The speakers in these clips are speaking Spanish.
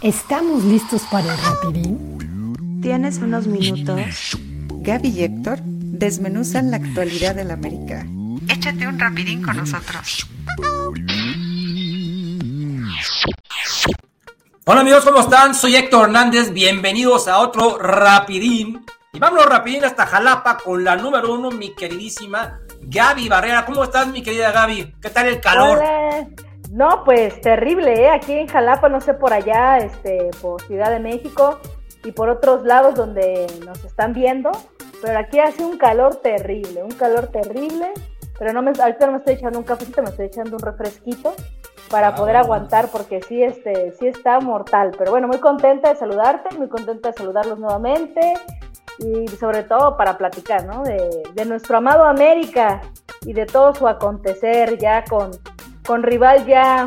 ¿Estamos listos para el rapidín? ¿Tienes unos minutos? Gaby y Héctor desmenuzan la actualidad del América. Échate un rapidín con nosotros. Hola amigos, ¿cómo están? Soy Héctor Hernández, bienvenidos a otro Rapidín. Y vámonos rapidín hasta Jalapa con la número uno, mi queridísima Gaby Barrera. ¿Cómo estás, mi querida Gaby? ¿Qué tal el calor? Hola. No, pues terrible, ¿eh? Aquí en Jalapa, no sé, por allá, este, por Ciudad de México y por otros lados donde nos están viendo, pero aquí hace un calor terrible, un calor terrible, pero no me, ahorita no me estoy echando un cafecito, me estoy echando un refresquito para poder Ah. aguantar porque sí, este, sí está mortal, pero bueno, muy contenta de saludarte, muy contenta de saludarlos nuevamente y sobre todo para platicar, ¿no? De, de nuestro amado América y de todo su acontecer ya con, con rival ya,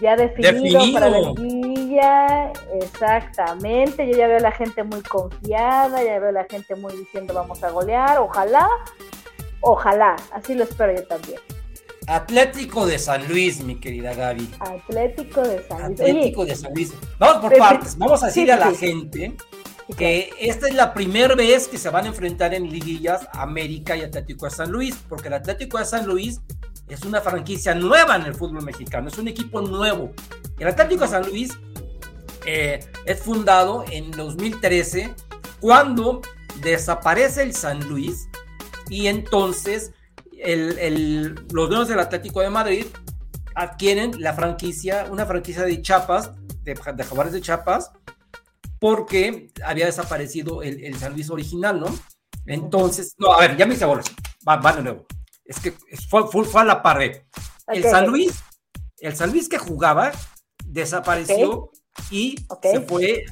ya definido, Definido. para la liguilla, exactamente, yo ya veo a la gente muy confiada, ya veo a la gente muy diciendo vamos a golear, ojalá, ojalá, así lo espero yo también. Atlético de San Luis, mi querida Gaby. Atlético de San Luis. Atlético Oye, de San Luis. Vamos por partes. Vamos a decirle sí, a la sí. gente sí, que esta es la primera vez que se van a enfrentar en liguillas América y Atlético de San Luis, porque el Atlético de San Luis es una franquicia nueva en el fútbol mexicano, es un equipo nuevo. El Atlético San Luis eh, es fundado en 2013 cuando desaparece el San Luis y entonces el- el- los dueños del Atlético de Madrid adquieren la franquicia, una franquicia de Chiapas, de, de Jaguares de Chiapas, porque había desaparecido el, el San Luis original, ¿no? Entonces, no, a ver, ya me hice bolas. Va, va de nuevo. Es que fue, fue, fue a la par de. El. San Luis, el San Luis que jugaba, desapareció y se fue.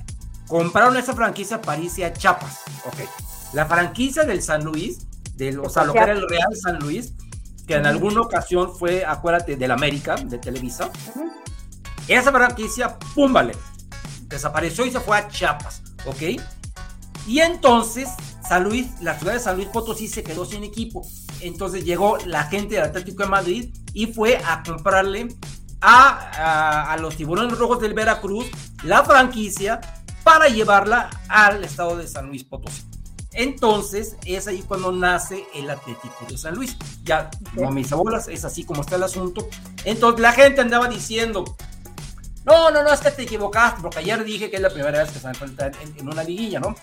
Compraron esa franquicia para irse a Chiapas. La franquicia del San Luis, del, o sea, lo que era el Real San Luis, que en alguna ocasión fue, acuérdate, del América, de Televisa. Esa franquicia, pum, vale, desapareció y se fue a Chiapas, ¿ok? Y entonces San Luis, la ciudad de San Luis Potosí se quedó sin equipo. Entonces llegó la gente del Atlético de Madrid y fue a comprarle a, a- a los tiburones rojos del Veracruz la franquicia para llevarla al estado de San Luis Potosí. Entonces es ahí cuando nace el Atlético de San Luis. Ya no hice bolas, es así como está el asunto. Entonces la gente andaba diciendo, no, no, no, es que te equivocaste, porque ayer dije que es la primera vez que se van a enfrentar en, en una liguilla, ¿no?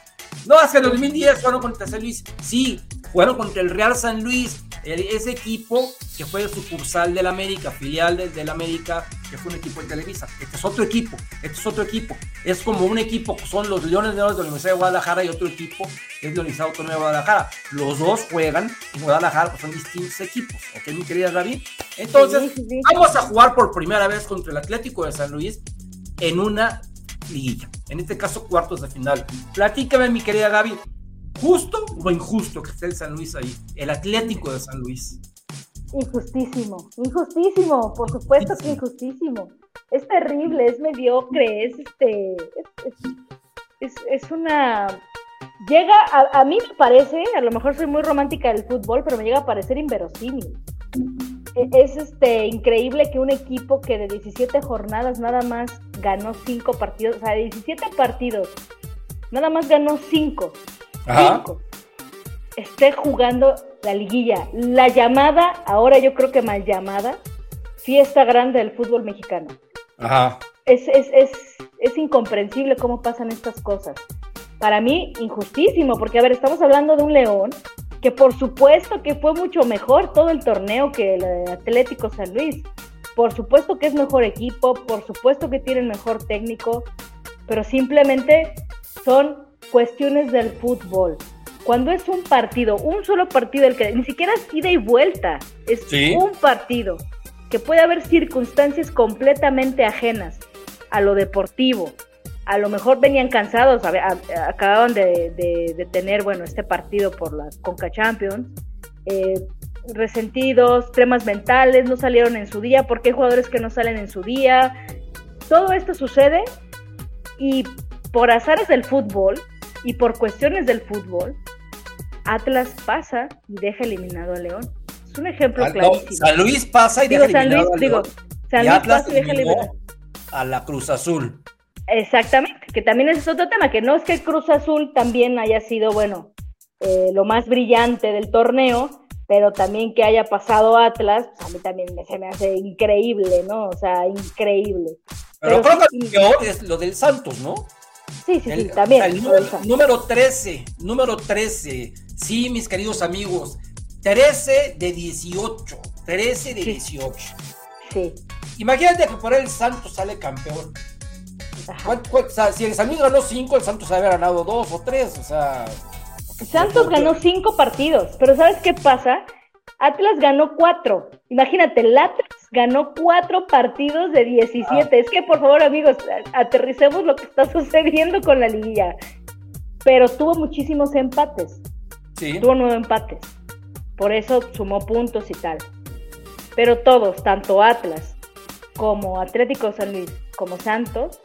No, en 2010 fueron contra San Luis. Sí, fueron contra el Real San Luis, ese equipo que fue sucursal del América, filial del, del América, que fue un equipo de Televisa. Este es otro equipo, este es otro equipo. Es como un equipo, que son los Leones de Oro de la Universidad de Guadalajara y otro equipo es de la Universidad Autónoma de Guadalajara. Los dos juegan en Guadalajara, pues son distintos equipos, ¿ok, mi querida David? Entonces, Sí, sí, sí. vamos a jugar por primera vez contra el Atlético de San Luis en una liguilla. En este caso, cuartos de final. Platícame, mi querida Gaby, ¿justo o injusto que esté el San Luis ahí? El Atlético de San Luis. Injustísimo, injustísimo, por supuesto que injustísimo. Es terrible, es mediocre, es este, es, es- es- una... Llega, a, a mí me parece, a lo mejor soy muy romántica del fútbol, pero me llega a parecer inverosímil. E- Es este increíble que un equipo que de 17 jornadas nada más ganó 5 partidos, o sea, de 17 partidos, nada más ganó 5. Cinco. esté jugando la liguilla, la llamada, ahora yo creo que mal llamada, fiesta grande del fútbol mexicano. Ajá. Es, es, es, es incomprensible cómo pasan estas cosas. Para mí, injustísimo, porque a ver, estamos hablando de un León que por supuesto que fue mucho mejor todo el torneo que el Atlético San Luis. Por supuesto que es mejor equipo, por supuesto que tienen mejor técnico, pero simplemente son cuestiones del fútbol. Cuando es un partido, un solo partido, el que ni siquiera es ida y vuelta, es Sí. un partido, que puede haber circunstancias completamente ajenas a lo deportivo. A lo mejor venían cansados, a- a- acababan de, de- de tener, bueno, este partido por la Conca Champions, eh, resentidos, temas mentales, no salieron en su día, porque hay jugadores que no salen en su día. Todo esto sucede y por azares del fútbol y por cuestiones del fútbol, Atlas pasa y deja eliminado a León. Es un ejemplo Ah, no, clarísimo. San Luis pasa y digo, deja San Luis, eliminado al digo, León. San y Luis Atlas pasa y deja eliminado. a la Cruz Azul. Exactamente, que también ese es otro tema, que no es que Cruz Azul también haya sido, bueno, eh, lo más brillante del torneo, pero también que haya pasado Atlas, pues a mí también me, se me hace increíble, ¿no? O sea, increíble. Pero, Pero creo sí, que lo del Santos, ¿no? Sí, sí, sí, El- también. o sea, el número, número 13, número 13. Sí, mis queridos amigos. 13 de 18. 13 de Sí. 18. Sí. Imagínate que por ahí el Santos sale campeón. ajá. ¿Cuál- cuál- o sea, si el San Luis ganó 5, el Santos había ganado 2 o 3. O sea. Santos ganó cinco partidos, pero ¿sabes qué pasa? Atlas ganó cuatro. Imagínate, el Atlas ganó cuatro partidos de 17. Es que, por favor, amigos, aterricemos lo que está sucediendo con la liguilla. Pero tuvo muchísimos empates. Sí. Tuvo nueve empates. Por eso sumó puntos y tal. Pero todos, tanto Atlas como Atlético San Luis, como Santos,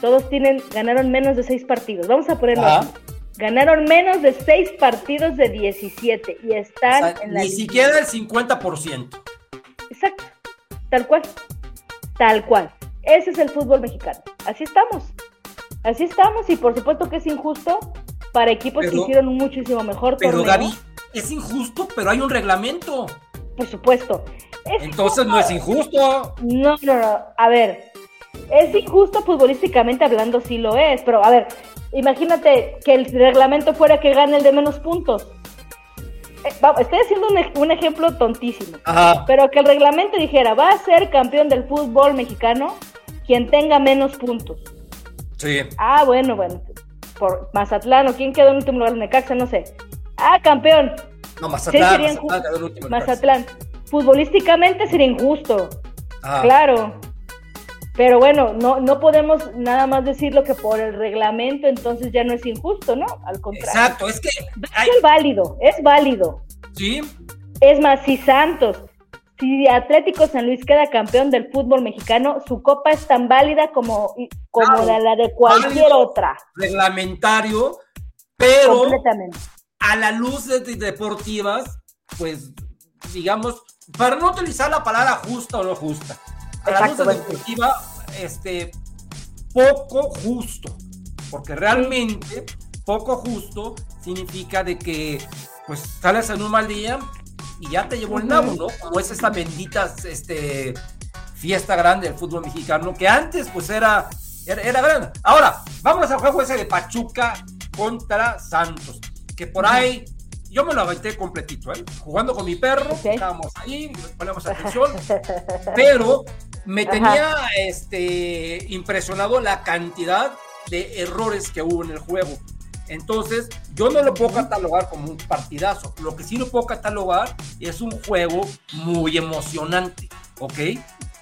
todos tienen, ganaron menos de seis partidos. Vamos a ponerlo así. Ganaron menos de seis partidos de 17 y O están sea, en la ni liguilla. siquiera el 50%. Exacto. Tal cual. Tal cual. Ese es el fútbol mexicano. Así estamos. Así estamos y por supuesto que es injusto para equipos que hicieron un muchísimo mejor Pero torneo. Gaby, es injusto, pero hay un reglamento. Por supuesto. Es Entonces no es injusto. No, no, no. A ver, es injusto futbolísticamente hablando, sí lo es, pero a ver, imagínate que el reglamento fuera que gane el de menos puntos. Eh, estoy haciendo un, ej- un ejemplo tontísimo, Ajá. pero que el reglamento dijera, va a ser campeón del fútbol mexicano quien tenga menos puntos. Sí. Ah, bueno, bueno, por Mazatlán o quién quedó en último lugar, Necaxa, no sé. Ah, campeón, No, Mazatlán. sería Mazatlán quedó en último lugar. Mazatlán. Futbolísticamente sería injusto. Ajá. Claro. Pero bueno, no, no podemos nada más decirlo que por el reglamento entonces ya no es injusto, ¿no? Al contrario. Exacto, es que. Es hay- válido, es válido. sí, Es más, si Santos, si Atlético San Luis queda campeón del fútbol mexicano, su copa es tan válida como, como Claro, la, la de cualquier otra. reglamentario, pero Completamente. a la luz de, de- deportivas, pues, digamos, para no utilizar la palabra justa o no justa, a la luz Exacto, deportiva, este, poco justo, porque realmente poco justo significa de que, pues, sales en un mal día y ya te llevó el nabo, ¿no? Como es esta bendita, este, fiesta grande del fútbol mexicano, que antes, pues, era, era, era grande. Ahora, vámonos al juego ese de Pachuca contra Santos, que por ahí yo me lo aventé completito, ¿eh? Jugando con mi perro, estábamos ahí, ponemos atención, pero me Ajá. tenía este, impresionado la cantidad de errores que hubo en el juego. Entonces, yo no lo puedo catalogar como un partidazo. Lo que sí lo puedo catalogar es un juego muy emocionante, ¿ok?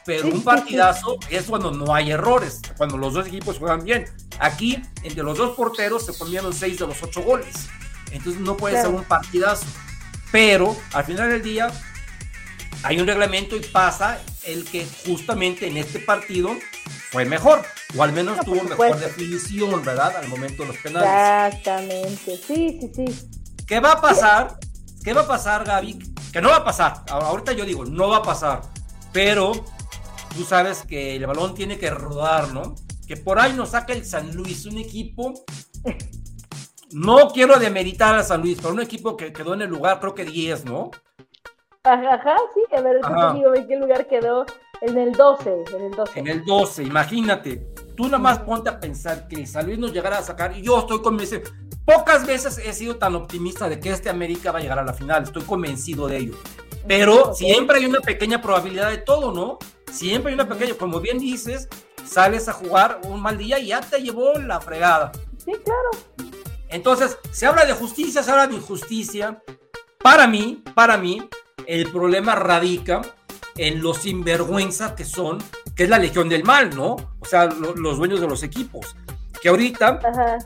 Pero un partidazo es cuando no hay errores, cuando los dos equipos juegan bien. Aquí, entre los dos porteros, se comieron seis de los ocho goles. Entonces, no puede Claro. ser un partidazo. Pero, al final del día, hay un reglamento y pasa el que justamente en este partido fue mejor, o al menos No, por tuvo mejor definición, ¿verdad? Al momento de los penales. Exactamente. Sí, sí, sí. ¿Qué va a pasar? ¿Qué va a pasar, Gaby? Que no va a pasar. Ahorita yo digo, no va a pasar. Pero tú sabes que el balón tiene que rodar, ¿no? Que por ahí nos saca el San Luis, un equipo. No quiero demeritar a San Luis, pero un equipo que quedó en el lugar, creo que 10, ¿no? Ajá, ajá, sí. A ver, Ajá. digo en qué lugar quedó. En el 12, en el 12. En el 12, imagínate. Tú nada más ponte a pensar que el San Luis nos llegara a sacar. Y yo estoy convencido. Pocas veces he sido tan optimista de que este América va a llegar a la final. Estoy convencido de ello. Pero Ok. siempre hay una pequeña probabilidad de todo, ¿no? Siempre hay una pequeña, como bien dices, sales a jugar un mal día y ya te llevó la fregada. Sí, claro. Entonces, se habla de justicia, se habla de injusticia. Para mí, para mí, el problema radica en los sinvergüenza que son, que es la legión del mal, ¿no? O sea, lo- los dueños de los equipos. Que ahorita, Ajá.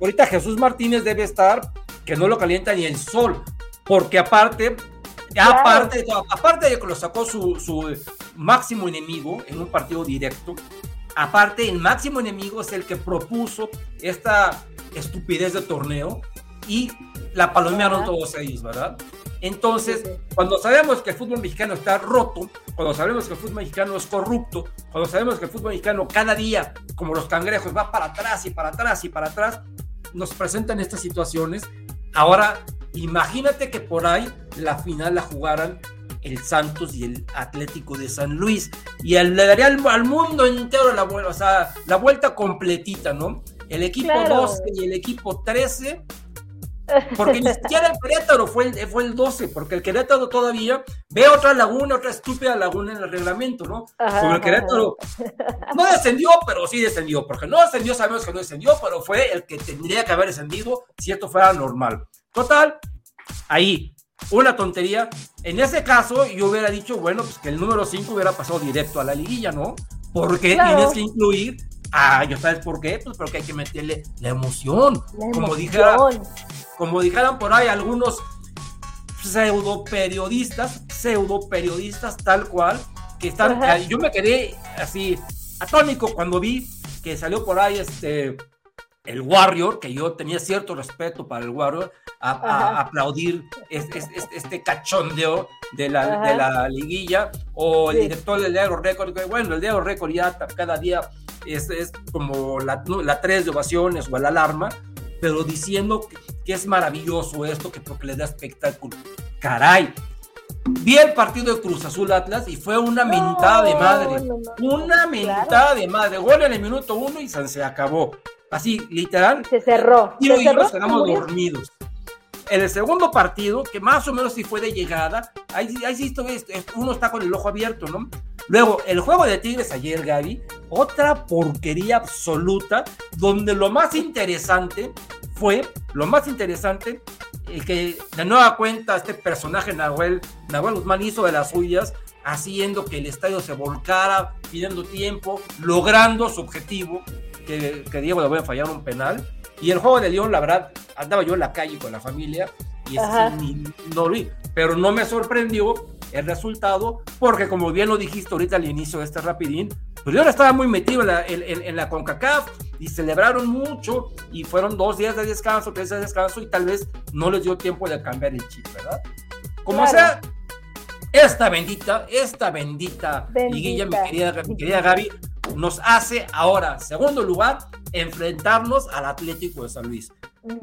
ahorita Jesús Martínez debe estar, que no lo calienta ni el sol, porque aparte, Claro. aparte, aparte de que lo sacó su, su máximo enemigo en un partido directo, aparte el máximo enemigo es el que propuso esta estupidez de torneo y la palomearon todos ellos, ¿verdad? Entonces, cuando sabemos que el fútbol mexicano está roto, cuando sabemos que el fútbol mexicano es corrupto, cuando sabemos que el fútbol mexicano cada día, como los cangrejos, va para atrás y para atrás y para atrás, nos presentan estas situaciones. Ahora, imagínate que por ahí la final la jugaran el Santos y el Atlético de San Luis. Y le daría al, mundo entero la vuelta, o sea, la vuelta completita, ¿no? El equipo 12 y el equipo 13 porque ni siquiera el Querétaro fue el, fue el 12, porque el Querétaro todavía ve otra laguna, otra estúpida laguna en el reglamento, ¿no? Como el Querétaro no descendió, pero sí descendió, porque no descendió, sabemos que no descendió, pero fue el que tendría que haber descendido si esto fuera normal. Total, ahí, una tontería. En ese caso, yo hubiera dicho, bueno, pues que el número 5 hubiera pasado directo a la liguilla, ¿no? Porque tienes que incluir Ah, ¿yo sabes por qué? Pues porque hay que meterle la emoción. Como, dijera, como dijeran por ahí algunos pseudo periodistas, pseudo periodistas tal cual, que están. Yo me quedé así atónico cuando vi que salió por ahí este el Warrior, que yo tenía cierto respeto para el Warrior, a, aplaudir este, este, cachondeo de la, de la liguilla, o el director del Diario Record, que bueno, el Diario Record ya cada día es, es como la, la tres de ovaciones o la alarma, pero diciendo que, es maravilloso esto, que porque le da espectáculo. Caray, vi el partido de Cruz Azul Atlas y fue una mentada de madre. una mentada de madre. Gol en el minuto uno y se acabó. Así, literal. Se cerró. Y se nos quedamos dormidos. En el segundo partido, que más o menos sí fue de llegada, ahí, ahí sí uno está con el ojo abierto, ¿no? Luego, el juego de Tigres ayer, Gaby, otra porquería absoluta, donde lo más interesante fue, lo más interesante, el que de nueva cuenta este personaje Nahuel, Nahuel Guzmán hizo de las suyas, haciendo que el estadio se volcara, pidiendo tiempo, logrando su objetivo, que, que Diego le voy a fallar un penal. Y el juego de León, la verdad, andaba yo en la calle con la familia y no lo vi, pero no me sorprendió el resultado, porque como bien lo dijiste ahorita al inicio de este rapidín, pues yo estaba muy metido en la, en, la CONCACAF y celebraron mucho y fueron dos días de descanso, tres días de descanso y tal vez no les dio tiempo de cambiar el chip, ¿verdad? Como sea, esta bendita, esta bendita, liguilla, mi querida, mi querida Gaby, nos hace ahora, segundo lugar, enfrentarnos al Atlético de San Luis.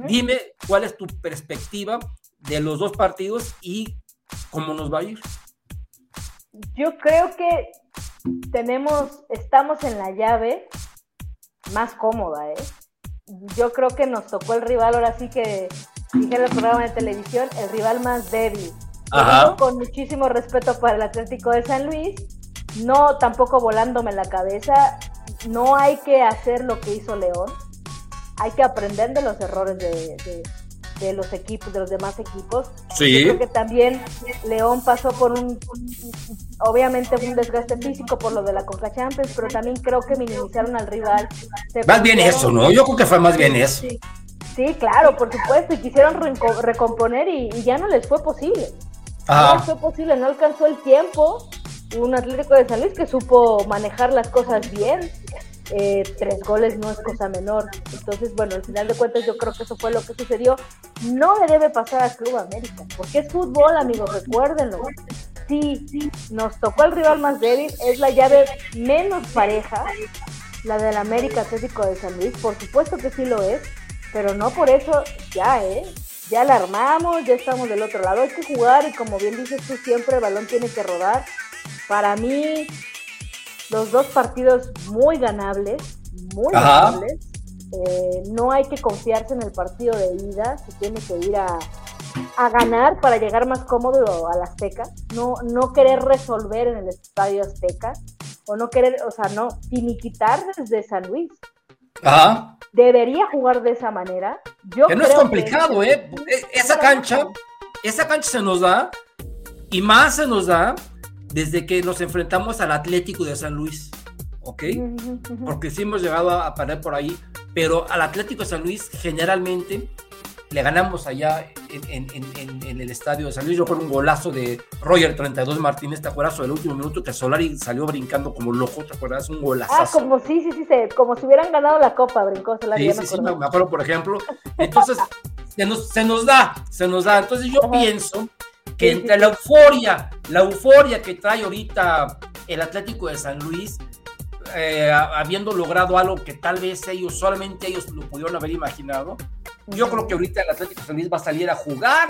Dime cuál es tu perspectiva de los dos partidos y cómo nos va a ir. Yo creo que tenemos, estamos en la llave más cómoda, ¿eh? Yo creo que nos tocó el rival, ahora sí que dije en el programa de televisión, el rival más débil. Con muchísimo respeto para el Atlético de San Luis, no tampoco volándome la cabeza, no hay que hacer lo que hizo León, hay que aprender de los errores de, de los equipos, de los demás equipos. Sí. creo que también León pasó por un, obviamente un desgaste físico por lo de la Conca Champions, pero también creo que minimizaron al rival. más bien eso, ¿no? Yo creo que fue más bien eso. Sí, claro, por supuesto, y quisieron recomponer y, ya no les fue posible. No les fue posible, no alcanzó el tiempo. Un Atlético de San Luis que supo manejar las cosas bien, eh, tres goles no es cosa menor. Entonces, bueno, al final de cuentas yo creo que eso fue lo que sucedió. No le debe pasar al Club América, porque es fútbol, amigos, recuérdenlo. Sí, sí, nos tocó el rival más débil, es la llave menos pareja, la del América Atlético de San Luis, por supuesto que sí lo es, pero no por eso ya, ¿eh? Ya la armamos, ya estamos del otro lado, hay que jugar y como bien dices tú siempre, el balón tiene que rodar. Para mí, los dos partidos muy ganables, muy ganables. Eh, no hay que confiarse en el partido de ida, se tiene que ir a, ganar para llegar más cómodo al Azteca, no, no querer resolver en el estadio Azteca, o no querer, o sea, no finiquitar desde San Luis. Ajá. Debería jugar de esa manera. Yo que no es complicado, ¿eh? Esa cancha, esa cancha se nos da, y más se nos da desde que nos enfrentamos al Atlético de San Luis, ¿ok? Porque sí hemos llegado a, parar por ahí, pero al Atlético de San Luis generalmente le ganamos allá en, el estadio de San Luis. Yo con un golazo de Roger 32 Martínez, ¿te acuerdas? Del último minuto que Solari salió brincando como loco, ¿te acuerdas? Un golazo. Ah, como sí, sí, sí, como si hubieran ganado la copa, brincó Solari. Sí, sí, sí, me acuerdo, por ejemplo. Entonces, se, nos, se nos da, se nos da. Entonces yo pienso que entre la euforia, la euforia que trae ahorita el Atlético de San Luis, eh, habiendo logrado algo que tal vez ellos, solamente ellos lo pudieron haber imaginado, yo creo que ahorita el Atlético de San Luis va a salir a jugar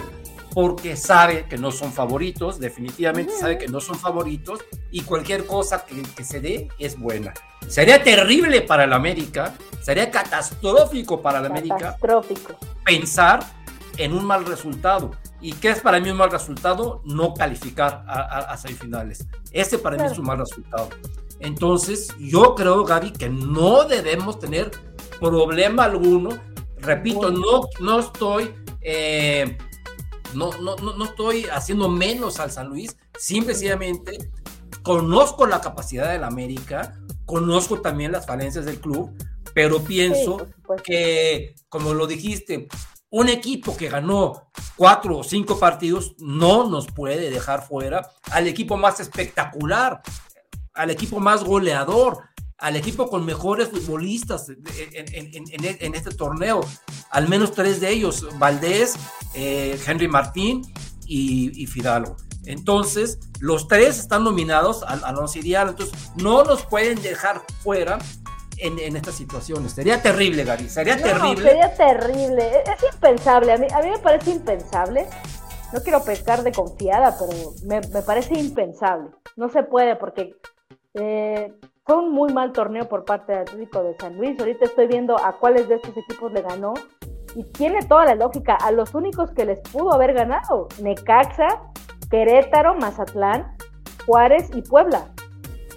porque sabe que no son favoritos, definitivamente sabe que no son favoritos y cualquier cosa que, que, se dé es buena. Sería terrible para el América, sería catastrófico para el América pensar en un mal resultado. ¿Y qué es para mí un mal resultado? No calificar a, a, a semifinales. Ese para mí es un mal resultado. Entonces, yo creo, Gaby, que no debemos tener problema alguno. Repito, no, no estoy... Eh, no, no, no, estoy haciendo menos al San Luis, simplemente conozco la capacidad del América, conozco también las falencias del club, pero pienso que, como lo dijiste, un equipo que ganó cuatro o cinco partidos no nos puede dejar fuera al equipo más espectacular, al equipo más goleador, al equipo con mejores futbolistas en, este torneo. Al menos tres de ellos, Valdés, eh, Henry Martín y, Fidalgo. Entonces, los tres están nominados al, entonces no nos pueden dejar fuera en, estas situaciones. Sería terrible, Gary, sería terrible. Sería terrible, es, impensable, a mí, a mí me parece impensable. No quiero pescar de confiada, pero me, me parece impensable. No se puede porque eh, fue un muy mal torneo por parte del Atlético de San Luis. Ahorita estoy viendo a cuáles de estos equipos le ganó y tiene toda la lógica. A los únicos que les pudo haber ganado: Necaxa, Querétaro, Mazatlán, Juárez y Puebla.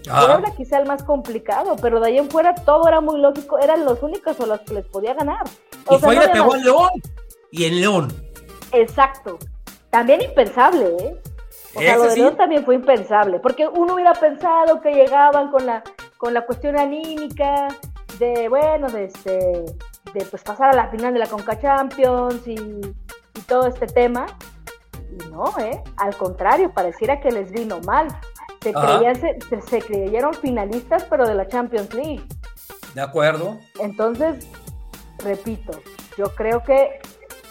Ah. Puebla quizá el más complicado, pero de ahí en fuera todo era muy lógico. Eran los únicos a los que les podía ganar. y fue y le pegó en León. Y en León. Exacto. También impensable, ¿eh? O sea, lo de León también fue impensable, porque uno hubiera pensado que llegaban con la, con la cuestión anímica de, bueno, de, este, de pues pasar a la final de la Conca Champions y, todo este tema. Y no, ¿eh? Al contrario, pareciera que les vino mal. Se, creían, se, se creyeron finalistas, pero de la Champions League. De acuerdo. Entonces, repito, yo creo que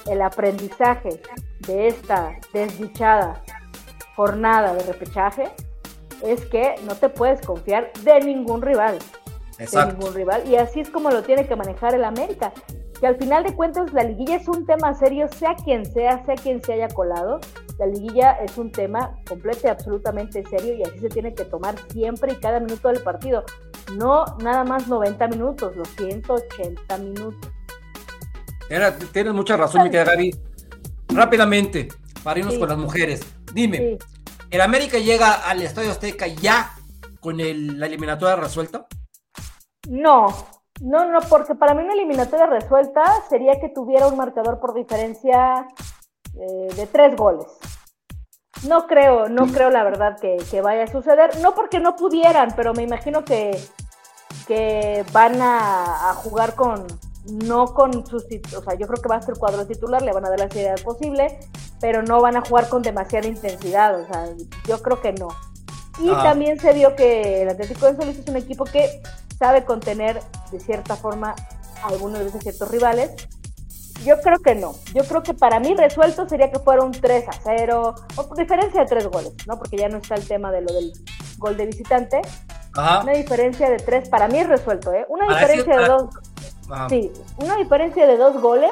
el aprendizaje de esta desdichada jornada de repechaje es que no te puedes confiar de ningún rival. De ningún rival. Y así es como lo tiene que manejar el América. Que al final de cuentas la liguilla es un tema serio, sea quien sea, sea quien se haya colado. La liguilla es un tema completo y absolutamente serio y así se tiene que tomar siempre y cada minuto del partido. No nada más 90 minutos, los 180 minutos. tienes mucha razón, mi Gaby. Rápidamente, para irnos con las mujeres. Dime, ¿el América llega al Estadio Azteca ya con la eliminatoria resuelta? No, no, no, porque para mí una eliminatoria resuelta sería que tuviera un marcador por diferencia eh, de tres goles. No creo, no creo la verdad que, vaya a suceder. No porque no pudieran, pero me imagino que, que van a jugar con, no con sus, o sea, yo creo que va a ser cuadro titular, le van a dar la seriedad posible, pero no van a jugar con demasiada intensidad, o sea, yo creo que no. Y ah. también se vio que el Atlético de San es un equipo que sabe contener de cierta forma algunos de ciertos rivales. Yo creo que no. Yo creo que para mí resuelto sería que fuera un 3 a 0, o por diferencia de tres goles, ¿no? Porque ya no está el tema de lo del gol de visitante. Una diferencia de tres, para mí es resuelto, ¿eh? Una diferencia de dos Sí, una diferencia de dos goles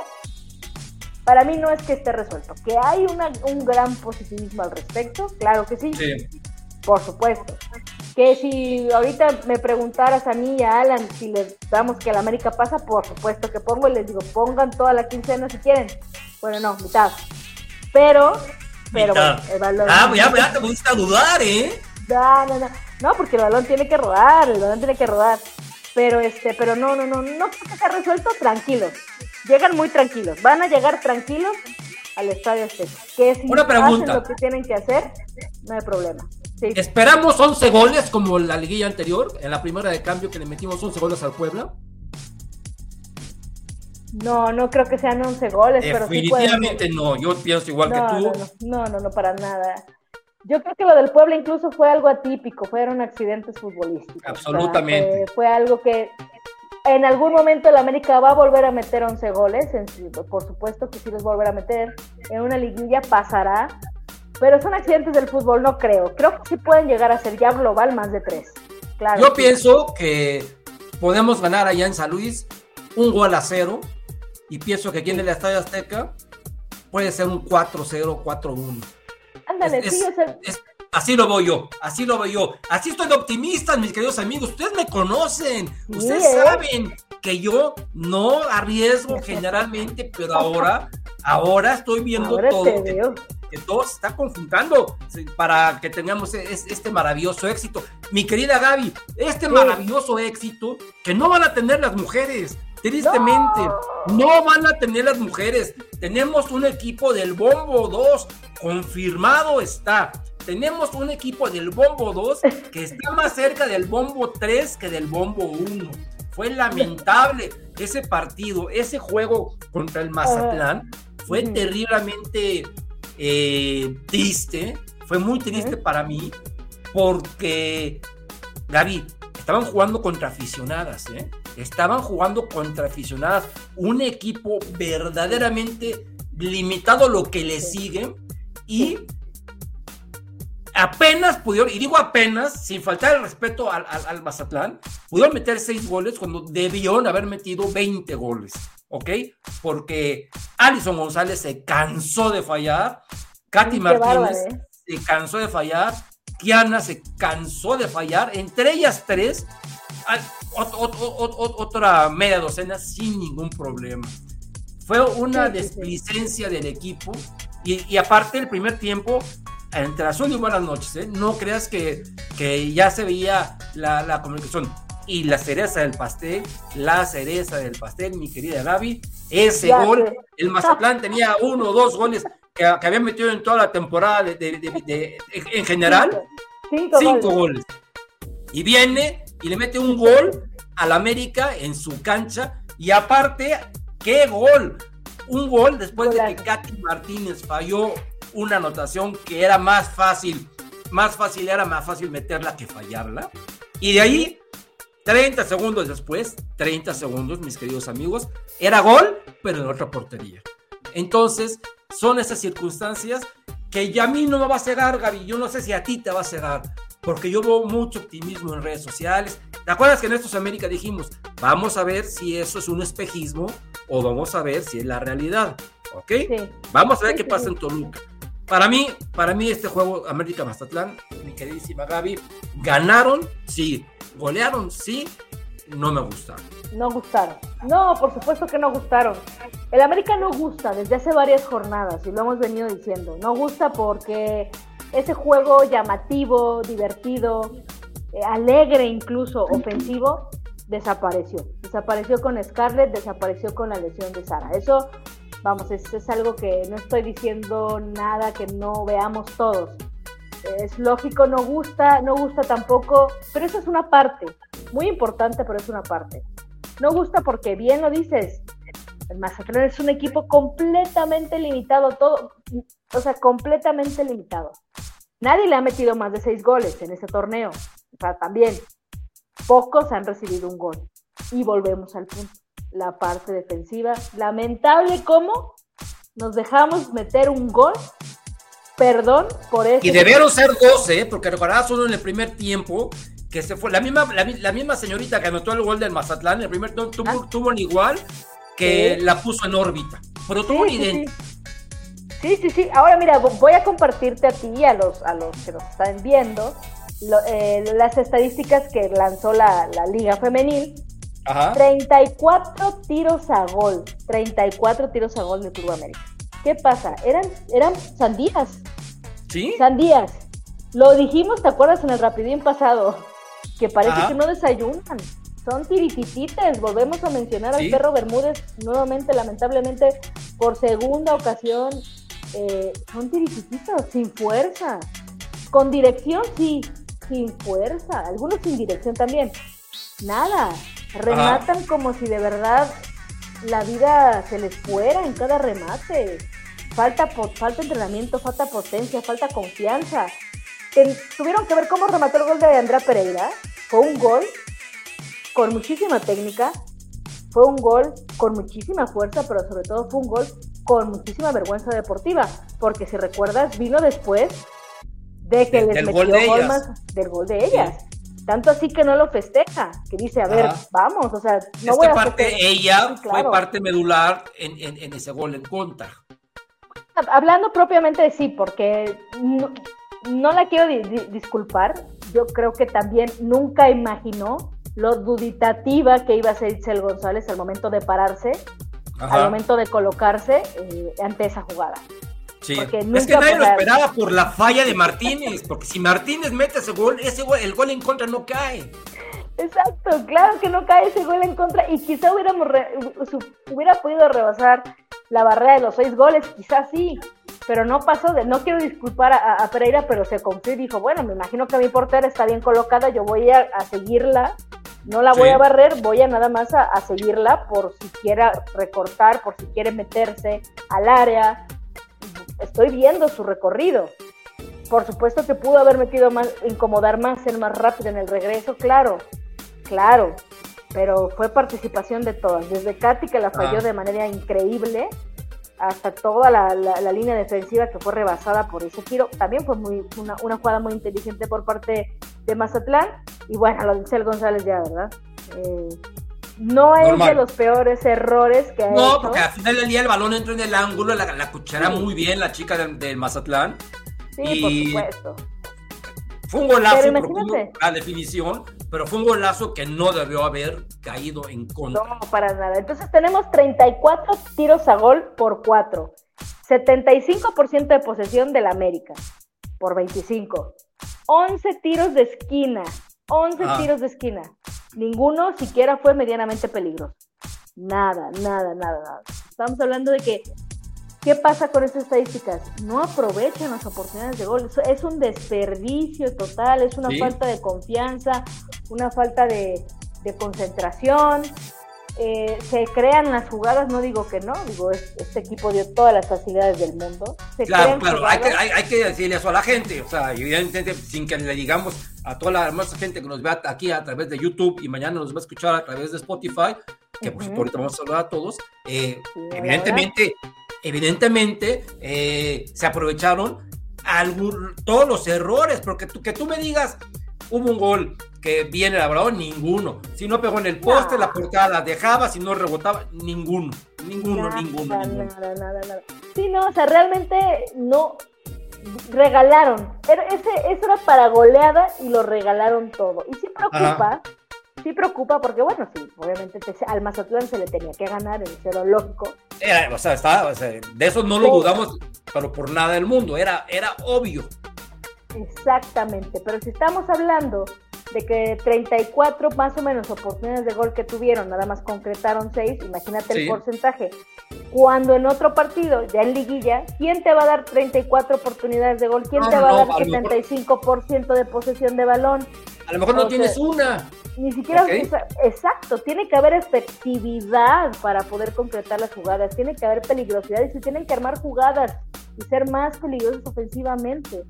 para mí no es que esté resuelto. Que hay un gran positivismo al respecto, claro que sí. Por supuesto. Que si ahorita me preguntaras a mí y a Alan si le damos que la América pasa, por supuesto que pongo y les digo, pongan toda la quincena si quieren. Bueno, no, mitad. Pero, pero bueno, el balón. Ah, ya, ya te pusiste a dudar, ¿eh? No, no, no. No, porque el balón tiene que rodar, el balón tiene que rodar. Pero este, pero no, no, no, no se ha resuelto tranquilos. Llegan muy tranquilos, van a llegar tranquilos al estadio este. Que si Una pregunta. lo que tienen que hacer, no hay problema. ¿Esperamos 11 goles como la liguilla anterior? En la primera de cambio que le metimos 11 goles al Puebla. No, no creo que sean 11 goles, Definitivamente pero sí no, yo pienso igual que tú. No, no, no, no, para nada. Yo creo que lo del Puebla incluso fue algo atípico, fueron accidentes futbolísticos. Absolutamente. fue, algo que en algún momento el América va a volver a meter 11 goles, por supuesto que sí los volverá a meter. En una liguilla pasará, Pero son accidentes del fútbol, no creo. Creo que sí pueden llegar a ser ya global más de tres. Claro. Yo pienso que podemos ganar allá en San Luis un gol a cero y pienso que aquí en el Estadio Azteca puede ser un 4-0, 4-1. Ándale, Es- sí, sea, es- así lo veo yo, así lo veo yo. Así estoy de optimista, mis queridos amigos. Ustedes me conocen, Sí, ustedes ¿eh? saben que yo no arriesgo generalmente, pero ahora, ahora estoy viendo ahora todo. que- que todo se está conjuntando para que tengamos es- este maravilloso éxito. Mi querida Gaby, este Sí. maravilloso éxito que no van a tener las mujeres, tristemente, no van a tener las mujeres. Tenemos un equipo del Bombo 2, confirmado está. Tenemos un equipo del Bombo 2 que está más cerca del Bombo 3 que del Bombo 1. Fue lamentable ese partido, ese juego contra el Mazatlán. Fue terriblemente eh, triste, fue muy triste para mí, porque, Gaby, estaban jugando contra aficionadas, ¿eh? Estaban jugando contra aficionadas, un equipo verdaderamente limitado a lo que le sigue y apenas pudieron, y digo apenas, sin faltar el respeto al, al, al Mazatlán, pudieron meter seis goles cuando debieron haber metido 20 goles, ¿ok? Porque Alison González se cansó de fallar, Katy Martínez bárbaro, ¿eh? se cansó de fallar, Kiana se cansó de fallar, entre ellas tres, otra media docena sin ningún problema. Fue una desplicencia del equipo y, y aparte el primer tiempo, entre azul y buenas noches, ¿eh? no creas que, que ya se veía la, la comunicación. Y la cereza del pastel, la cereza del pastel, mi querida Gaby, ese Ya gol, el Mazatlán tenía uno o dos goles que, que había metido en toda la temporada de, de- de- de- en general, Cinco, cinco goles. goles. Y viene y le mete un gol al América en su cancha. Y aparte, ¿qué gol? Un gol después de que. Katy Martínez falló una anotación que era más fácil, más fácil, era más fácil meterla que fallarla. Y de ahí, 30 segundos después, 30 segundos, mis queridos amigos, era gol, pero en otra portería. Entonces, son esas circunstancias que ya a mí no me va a cegar, Gaby. Yo no sé si a ti te va a cegar, porque yo veo mucho optimismo en redes sociales. ¿Te acuerdas que en estos América dijimos, vamos a ver si eso es un espejismo o vamos a ver si es la realidad? ¿Ok? Sí. Vamos a ver qué pasa en Toluca. Para mí, para mí este juego América Mazatlán, mi queridísima Gaby, ganaron, sí, golearon, sí, no me gustaron. No gustaron. No, por supuesto que no gustaron. El América no gusta desde hace varias jornadas y lo hemos venido diciendo. No gusta porque ese juego llamativo, divertido, eh, alegre incluso, ofensivo, desapareció. Desapareció con Scarlett, desapareció con la lesión de Sara. Eso, vamos, es, es algo que no estoy diciendo nada que no veamos todos. Es lógico, no gusta, no gusta tampoco, pero eso es una parte, muy importante, pero es una parte. No gusta porque, bien lo dices, el Mazatlán es un equipo completamente limitado, todo, o sea, completamente limitado. Nadie le ha metido más de seis goles en ese torneo. O sea, también, pocos han recibido un gol. Y volvemos al punto. La parte defensiva, lamentable cómo nos dejamos meter un gol. Perdón por eso. Y debieron ser 12, ¿eh? porque recordarás uno en el primer tiempo que se fue. La misma, la, mi- la misma señorita que anotó el gol del Mazatlán, el primer tuvo, Ah. tuvo un igual que Sí. la puso en órbita. Pero tuvo un Sí, sí, idéntico. sí. Sí, sí, sí. Ahora mira, vo- voy a compartirte a ti y a los, a los que nos están viendo lo- eh, las estadísticas que lanzó la, la Liga Femenil. Ajá. 34 tiros a gol. 34 tiros a gol del Club América. ¿Qué pasa? Eran, eran sandías. ¿Sí? Sandías. Lo dijimos, ¿te acuerdas en el rapidín pasado? Que parece Ajá. que no desayunan. Son tirititites. Volvemos a mencionar Sí. al perro Bermúdez nuevamente, lamentablemente, por segunda ocasión. Eh, son tiritititos, sin fuerza. Con dirección, sí. Sin fuerza. Algunos sin dirección también. Nada. Rematan como si de verdad la vida se les fuera en cada remate. Falta, falta entrenamiento, falta potencia, falta confianza. Tuvieron que ver cómo remató el gol de Andrea Pereira. Fue un gol con muchísima técnica, fue un gol con muchísima fuerza, pero sobre todo fue un gol con muchísima vergüenza deportiva, porque si recuerdas, vino después de que De- les del metió gol de gol más del gol de ellas. Tanto así que no lo festeja, que dice, a ver, vamos, o sea, no es voy a parte, festejar. ella Sí, claro. fue parte medular en, en- en ese gol en contra. Hablando propiamente de sí, porque no, no la quiero di- di- disculpar, yo creo que también nunca imaginó lo duditativa que iba a ser Itzel González al momento de pararse, al Ajá. momento de colocarse eh, ante esa jugada. Sí. porque es que nadie lo esperaba por la falla de Martínez, porque si Martínez mete ese gol, ese gol, el gol en contra no cae. Exacto, claro que no cae ese gol en contra y quizá hubiéramos re- hubiera podido rebasar la barrera de los seis goles, quizás sí, pero no pasó de, no quiero disculpar a, a Pereira, pero se confió y dijo, bueno, me imagino que mi portera está bien colocada, yo voy a, a seguirla, no la voy a barrer, voy a nada más a, a seguirla por si quiera recortar, por si quiere meterse al área, estoy viendo su recorrido. Por supuesto que pudo haber metido más, incomodar más, ser más rápido en el regreso, claro, claro, pero fue participación de todas, desde Katy que la falló Ah. de manera increíble, hasta toda la, la- la línea defensiva que fue rebasada por ese tiro, también fue muy una, una jugada muy inteligente por parte de Mazatlán, y bueno, lo de Cel González ya, ¿verdad? Eh, no es Normal. de los peores errores que ha No, hecho. porque al final del día el balón entró en el ángulo, la, la cuchara Sí. muy bien la chica del, del Mazatlán. Sí, y- por supuesto. Fue un golazo, Pero imagínate. la definición, pero fue un golazo que no debió haber caído en contra. No, para nada. Entonces tenemos 34 tiros a gol por 4. 75% de posesión del América por 25. 11 tiros de esquina. 11 Ah. tiros de esquina. Ninguno siquiera fue medianamente peligroso. Nada, nada, nada, nada. Estamos hablando de que, ¿qué pasa con estas estadísticas? No aprovechan las oportunidades de gol. Es un desperdicio total, es una Sí. falta de confianza, una falta de, de concentración. Eh, se crean las jugadas, no digo que no, digo, es- este equipo dio todas las facilidades del mundo. Se Claro, claro, hay que, hay, hay que decirle eso a la gente, o sea, evidentemente sin que le digamos a toda la hermosa gente que nos vea aquí a través de YouTube y mañana nos va a escuchar a través de Spotify, que por Ujú. supuesto ahorita vamos a saludar a todos, eh, Sí, evidentemente, evidentemente eh, se aprovecharon algún- todos los errores, porque tú, que tú me digas, hubo un gol que viene elaborado, ninguno, si no pegó en el poste, No. la portada la dejaba, si no rebotaba, ninguno, ninguno, Nada, ninguno, nada, ninguno. nada, nada, nada. Sí, no, o sea, realmente no regalaron. Era- ese, eso era para goleada y lo regalaron todo. Y sí preocupa, sí preocupa porque, bueno, sí, obviamente te- al Mazatlán se le tenía que ganar, eso era lógico. Era, o sea, estaba, o sea, de eso no lo dudamos, pero por nada del mundo, era, era obvio. Exactamente, pero si estamos hablando de que 34 más o menos oportunidades de gol que tuvieron, nada más concretaron 6, imagínate Sí. el porcentaje. Cuando en otro partido, ya en liguilla, ¿quién te va a dar 34 oportunidades de gol? ¿Quién No, te va a no, dar a lo mejor- 75% de posesión de balón? A lo mejor no O sea, tienes una. Ni siquiera, exacto, tiene que haber efectividad para poder concretar las jugadas, tiene que haber peligrosidad y se tienen que armar jugadas y ser más peligrosos ofensivamente.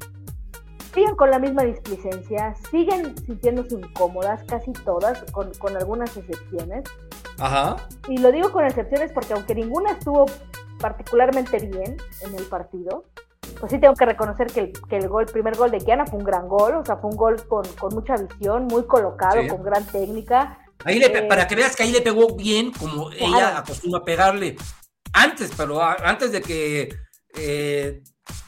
Siguen con la misma displicencia, siguen sintiéndose incómodas, casi todas, con, con algunas excepciones. Ajá. Y lo digo con excepciones porque aunque ninguna estuvo particularmente bien en el partido, pues sí tengo que reconocer que el, que el gol, primer gol de Kiana fue un gran gol, o sea, fue un gol con, con mucha visión, muy colocado, Sí. con gran técnica. Ahí le Eh, para que veas que ahí le pegó bien, como Claro. ella acostumbra pegarle. Antes, pero a- antes de que eh,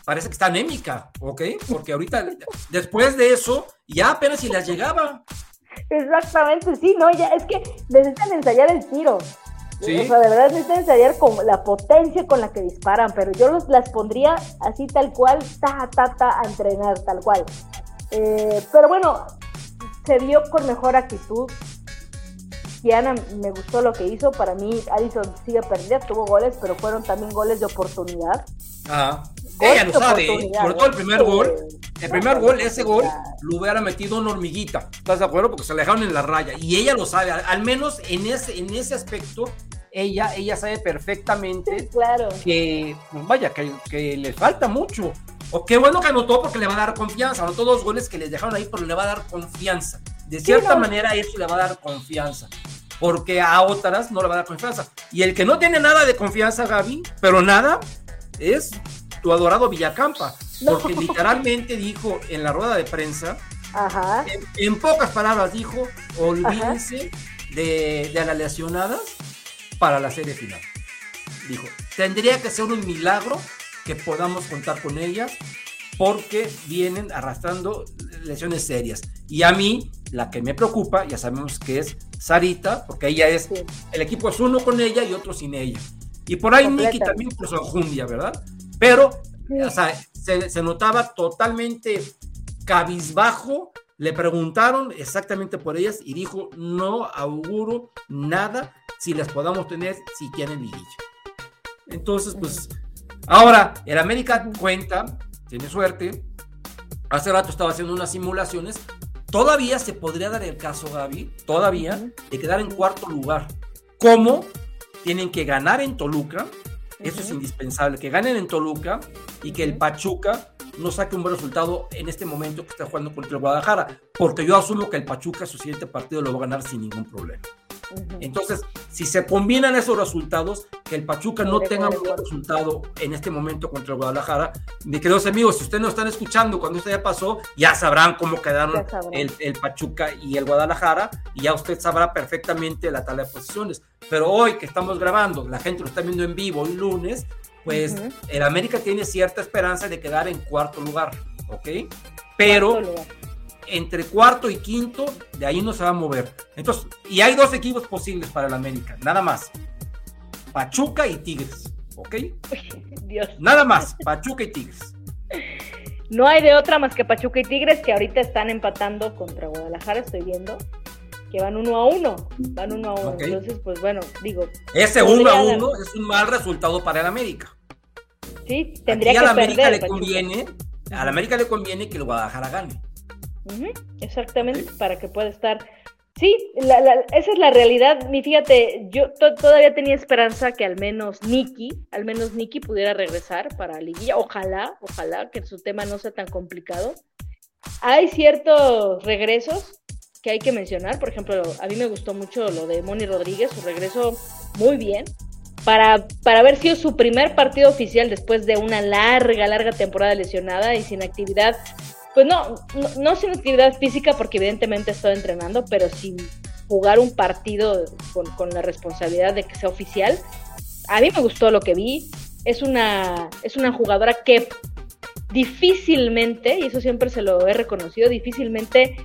parece que está anémica, ¿ok? Porque ahorita, después de eso, ya apenas si las llegaba. Exactamente, sí, no, ya es que necesitan ensayar el tiro. Sí. O sea, de verdad necesitan ensayar con la potencia con la que disparan, pero yo los, las pondría así tal cual, ta, ta, ta, a entrenar, tal cual. Eh, pero bueno, se vio con mejor actitud. Kiana me gustó lo que hizo. Para mí, Addison sigue perdida, tuvo goles, pero fueron también goles de oportunidad. Ajá. Ella lo sabe, ¿eh? sobre todo el primer gol. El primer gol, ese gol, lo hubiera metido una hormiguita. ¿Estás de acuerdo? Porque se le dejaron en la raya. Y ella lo sabe, al, menos en ese, en ese aspecto, ella, ella sabe perfectamente Claro. que, pues vaya, que, que le falta mucho. O qué bueno que anotó porque le va a dar confianza. Anotó dos goles que les dejaron ahí, pero le va a dar confianza. De cierta no. manera, eso le va a dar confianza. porque a otras no le va a dar confianza. Y el que no tiene nada de confianza, Gaby, pero nada, es tu adorado Villacampa, porque literalmente dijo en la rueda de prensa, Ajá. en, en pocas palabras dijo, olvídense de, de las lesionadas para la serie final. Dijo, tendría que ser un milagro que podamos contar con ellas porque vienen arrastrando lesiones serias. Y a mí, la que me preocupa, ya sabemos que es Sarita, porque ella es, Sí. el equipo es uno con ella y otro sin ella. Y por ahí Nicky Completa. también por su ¿verdad? Pero, Sí. o sea, se, se notaba totalmente cabizbajo. Le preguntaron exactamente por ellas y dijo, no auguro nada si las podamos tener si quieren liguilla. Entonces, pues, ahora, el América cuenta, tiene suerte. Hace rato estaba haciendo unas simulaciones. Todavía se podría dar el caso, Gaby, todavía, de quedar en cuarto lugar. ¿Cómo? Tienen que ganar en Toluca. Eso es indispensable, que ganen en Toluca y que el. Pachuca no saque un buen resultado en este momento que está jugando contra el Guadalajara, porque yo asumo que el Pachuca su siguiente partido lo va a ganar sin ningún problema. Entonces, si se combinan esos resultados, que el Pachuca no tenga un buen resultado en este momento contra el Guadalajara, mis queridos amigos, si ustedes no están escuchando cuando esto ya pasó, ya sabrán cómo quedaron sabrán. el, el Pachuca y el Guadalajara, y ya usted sabrá perfectamente la tabla de posiciones. Pero hoy que estamos grabando, la gente lo está viendo en vivo el lunes, pues el América tiene cierta esperanza de quedar en cuarto lugar, ¿ok? Pero Cuarto lugar. Entre cuarto y quinto, de ahí no se va a mover. Entonces, y hay dos equipos posibles para el América, nada más. Pachuca y Tigres, ¿ok? Dios. Nada más, Pachuca y Tigres. No hay de otra más que Pachuca y Tigres que ahorita están empatando contra Guadalajara, estoy viendo. Que van uno a uno. Van uno a uno. Entonces, pues bueno, digo, Ese uno a uno es un mal resultado para el América. sí, tendría Aquí a que la América le Pachuca. conviene, a la América le conviene que el Guadalajara gane. Exactamente, para que pueda estar. Sí, la- la- esa es la realidad. Mi fíjate, yo to- todavía tenía esperanza que al menos Nicky, al menos Nicky pudiera regresar para Liguilla. Ojalá, ojalá que su tema no sea tan complicado. Hay ciertos regresos que hay que mencionar. Por ejemplo, a mí me gustó mucho lo de Moni Rodríguez, su regreso muy bien. Para, para haber sido su primer partido oficial después de una larga, larga temporada lesionada y sin actividad pues no, no, no sin actividad física porque evidentemente estoy entrenando, pero sin jugar un partido con, con la responsabilidad de que sea oficial. A mí me gustó lo que vi. Es una, es una jugadora que difícilmente, y eso siempre se lo he reconocido, difícilmente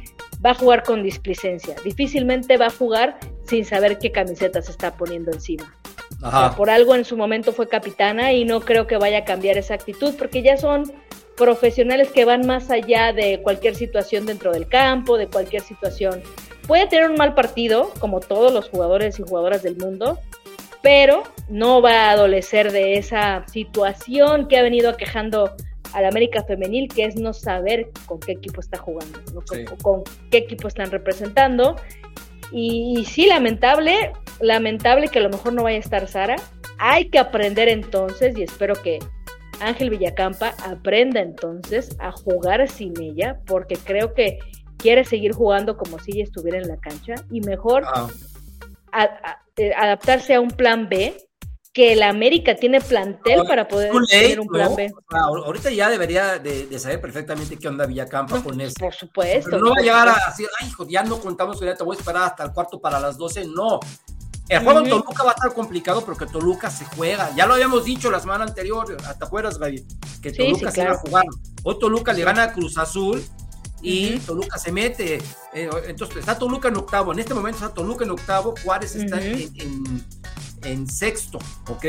va a jugar con displicencia, difícilmente va a jugar sin saber qué camiseta se está poniendo encima. O sea, por algo en su momento fue capitana y no creo que vaya a cambiar esa actitud porque ya son profesionales que van más allá de cualquier situación dentro del campo, de cualquier situación. Puede tener un mal partido, como todos los jugadores y jugadoras del mundo, pero no va a adolecer de esa situación que ha venido aquejando al América Femenil, que es no saber con qué equipo está jugando, ¿no? Sí. con, con qué equipo están representando. Y, y sí, lamentable, lamentable que a lo mejor no vaya a estar Sara. Hay que aprender entonces, y espero que Ángel Villacampa aprenda entonces a jugar sin ella, porque creo que quiere seguir jugando como si ella estuviera en la cancha y mejor Ah, a- a- eh, adaptarse a un plan B, que el América tiene plantel para poder tener un plan ¿no? B. Ahorita ya debería de, de saber perfectamente qué onda Villacampa con eso. Por supuesto. Pero no va a llegar a decir, ay, hijo, ya no contamos con ella, te voy a esperar hasta el cuarto para las 12. No. El juego en. Toluca va a estar complicado porque Toluca se juega. Ya lo habíamos dicho la semana anterior, ¿te acuerdas, Gaby? Que Sí, Toluca sí, se iba a jugar. Hoy Toluca le gana a Cruz Azul y. Toluca se mete. Eh, entonces está Toluca en octavo. En este momento está Toluca en octavo. Juárez está en, en- en sexto, ¿ok?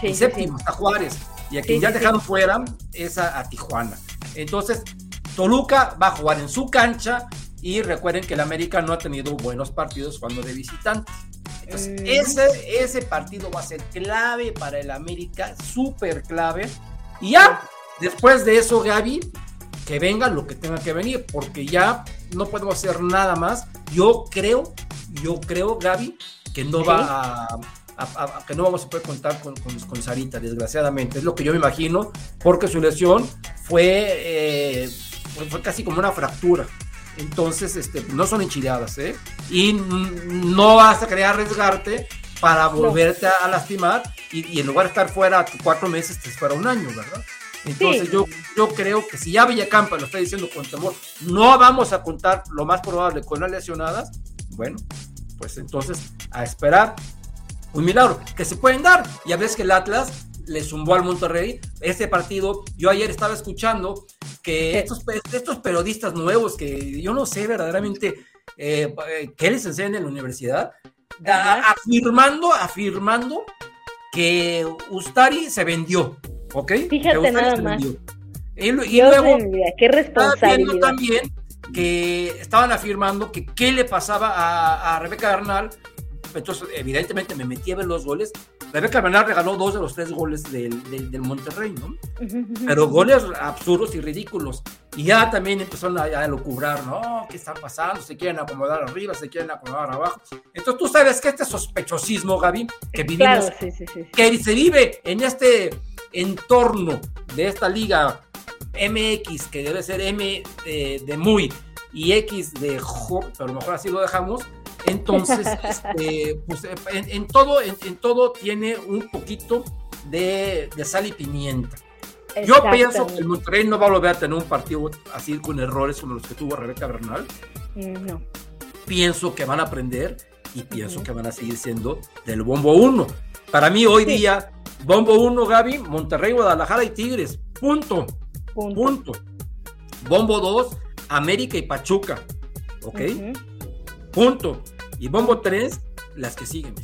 Sí, en séptimo está Juárez. Y a quien ya dejaron fuera es a, a Tijuana. Entonces, Toluca va a jugar en su cancha y recuerden que el América no ha tenido buenos partidos cuando de visitante. Entonces, Mm. ese, ese partido va a ser clave para el América, súper clave. Y ya, después de eso, Gaby, que venga lo que tenga que venir, porque ya no podemos hacer nada más. Yo creo, yo creo, Gaby, que no va a, a- a- que no vamos a poder contar con, con, con Sarita, desgraciadamente. Es lo que yo me imagino, porque su lesión fue, eh, fue casi como una fractura. Entonces, este, no son enchiladas, ¿eh? Y no vas a querer arriesgarte para volverte a, lastimar y, en lugar de estar fuera cuatro meses, te fuera un año, ¿verdad? Entonces yo, yo creo que si ya Villacampa lo está diciendo con temor, no vamos a contar lo más probable con las lesionadas, bueno, pues entonces a esperar un milagro que se pueden dar. Ya ves que el Atlas le zumbó al Monterrey. Este partido, yo ayer estaba escuchando que estos, estos periodistas nuevos, que yo no sé verdaderamente eh, qué les enseñan en la universidad, afirmando, afirmando que Ustari se vendió, ¿ok? Fíjate nada más. Y, luego, qué responsabilidad. también que estaban afirmando que qué le pasaba a, a Rebeca Bernal entonces, evidentemente me metí a ver los goles. Rebeca Bernal regaló dos de los tres goles del, del, Monterrey, ¿no? Pero goles absurdos y ridículos. Y ya también empezaron a, a lucubrar, ¿no? ¿Qué está pasando? Se quieren acomodar arriba, se quieren acomodar abajo. Entonces, tú sabes que este sospechosismo, Gaby, que vivimos, que se vive en este entorno de esta liga MX, que debe ser M de, de muy y X de jo, pero a lo mejor así lo dejamos entonces, este, pues, en, todo, en, todo tiene un poquito de, sal y pimienta. Yo pienso que el Monterrey no va a volver a tener un partido así con errores como los que tuvo Rebeca Bernal. Mm, no. Pienso que van a aprender y pienso que van a seguir siendo del bombo 1. Para mí hoy día, bombo 1, Gaby, Monterrey, Guadalajara y Tigres. Punto. Punto. Bombo 2, América y Pachuca. ¿Ok? Punto. Y Bombo 3, las que siguen.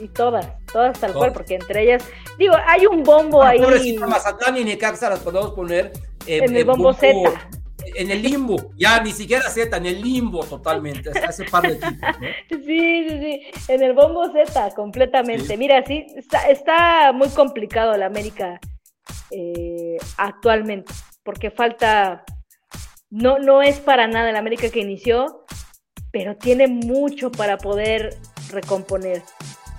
Y todas, todas tal cual, porque entre ellas, digo, hay un bombo ah, ahí. Pobrecita Mazatlán y Necaxa las podemos poner en el bombo, Z. En el limbo, ya ni siquiera Z, en el limbo totalmente, ese par de Sí, sí, sí, en el bombo Z, completamente. Mira, sí, está, muy complicado la América eh, actualmente, porque falta, no, no es para nada la América que inició, pero tiene mucho para poder recomponer.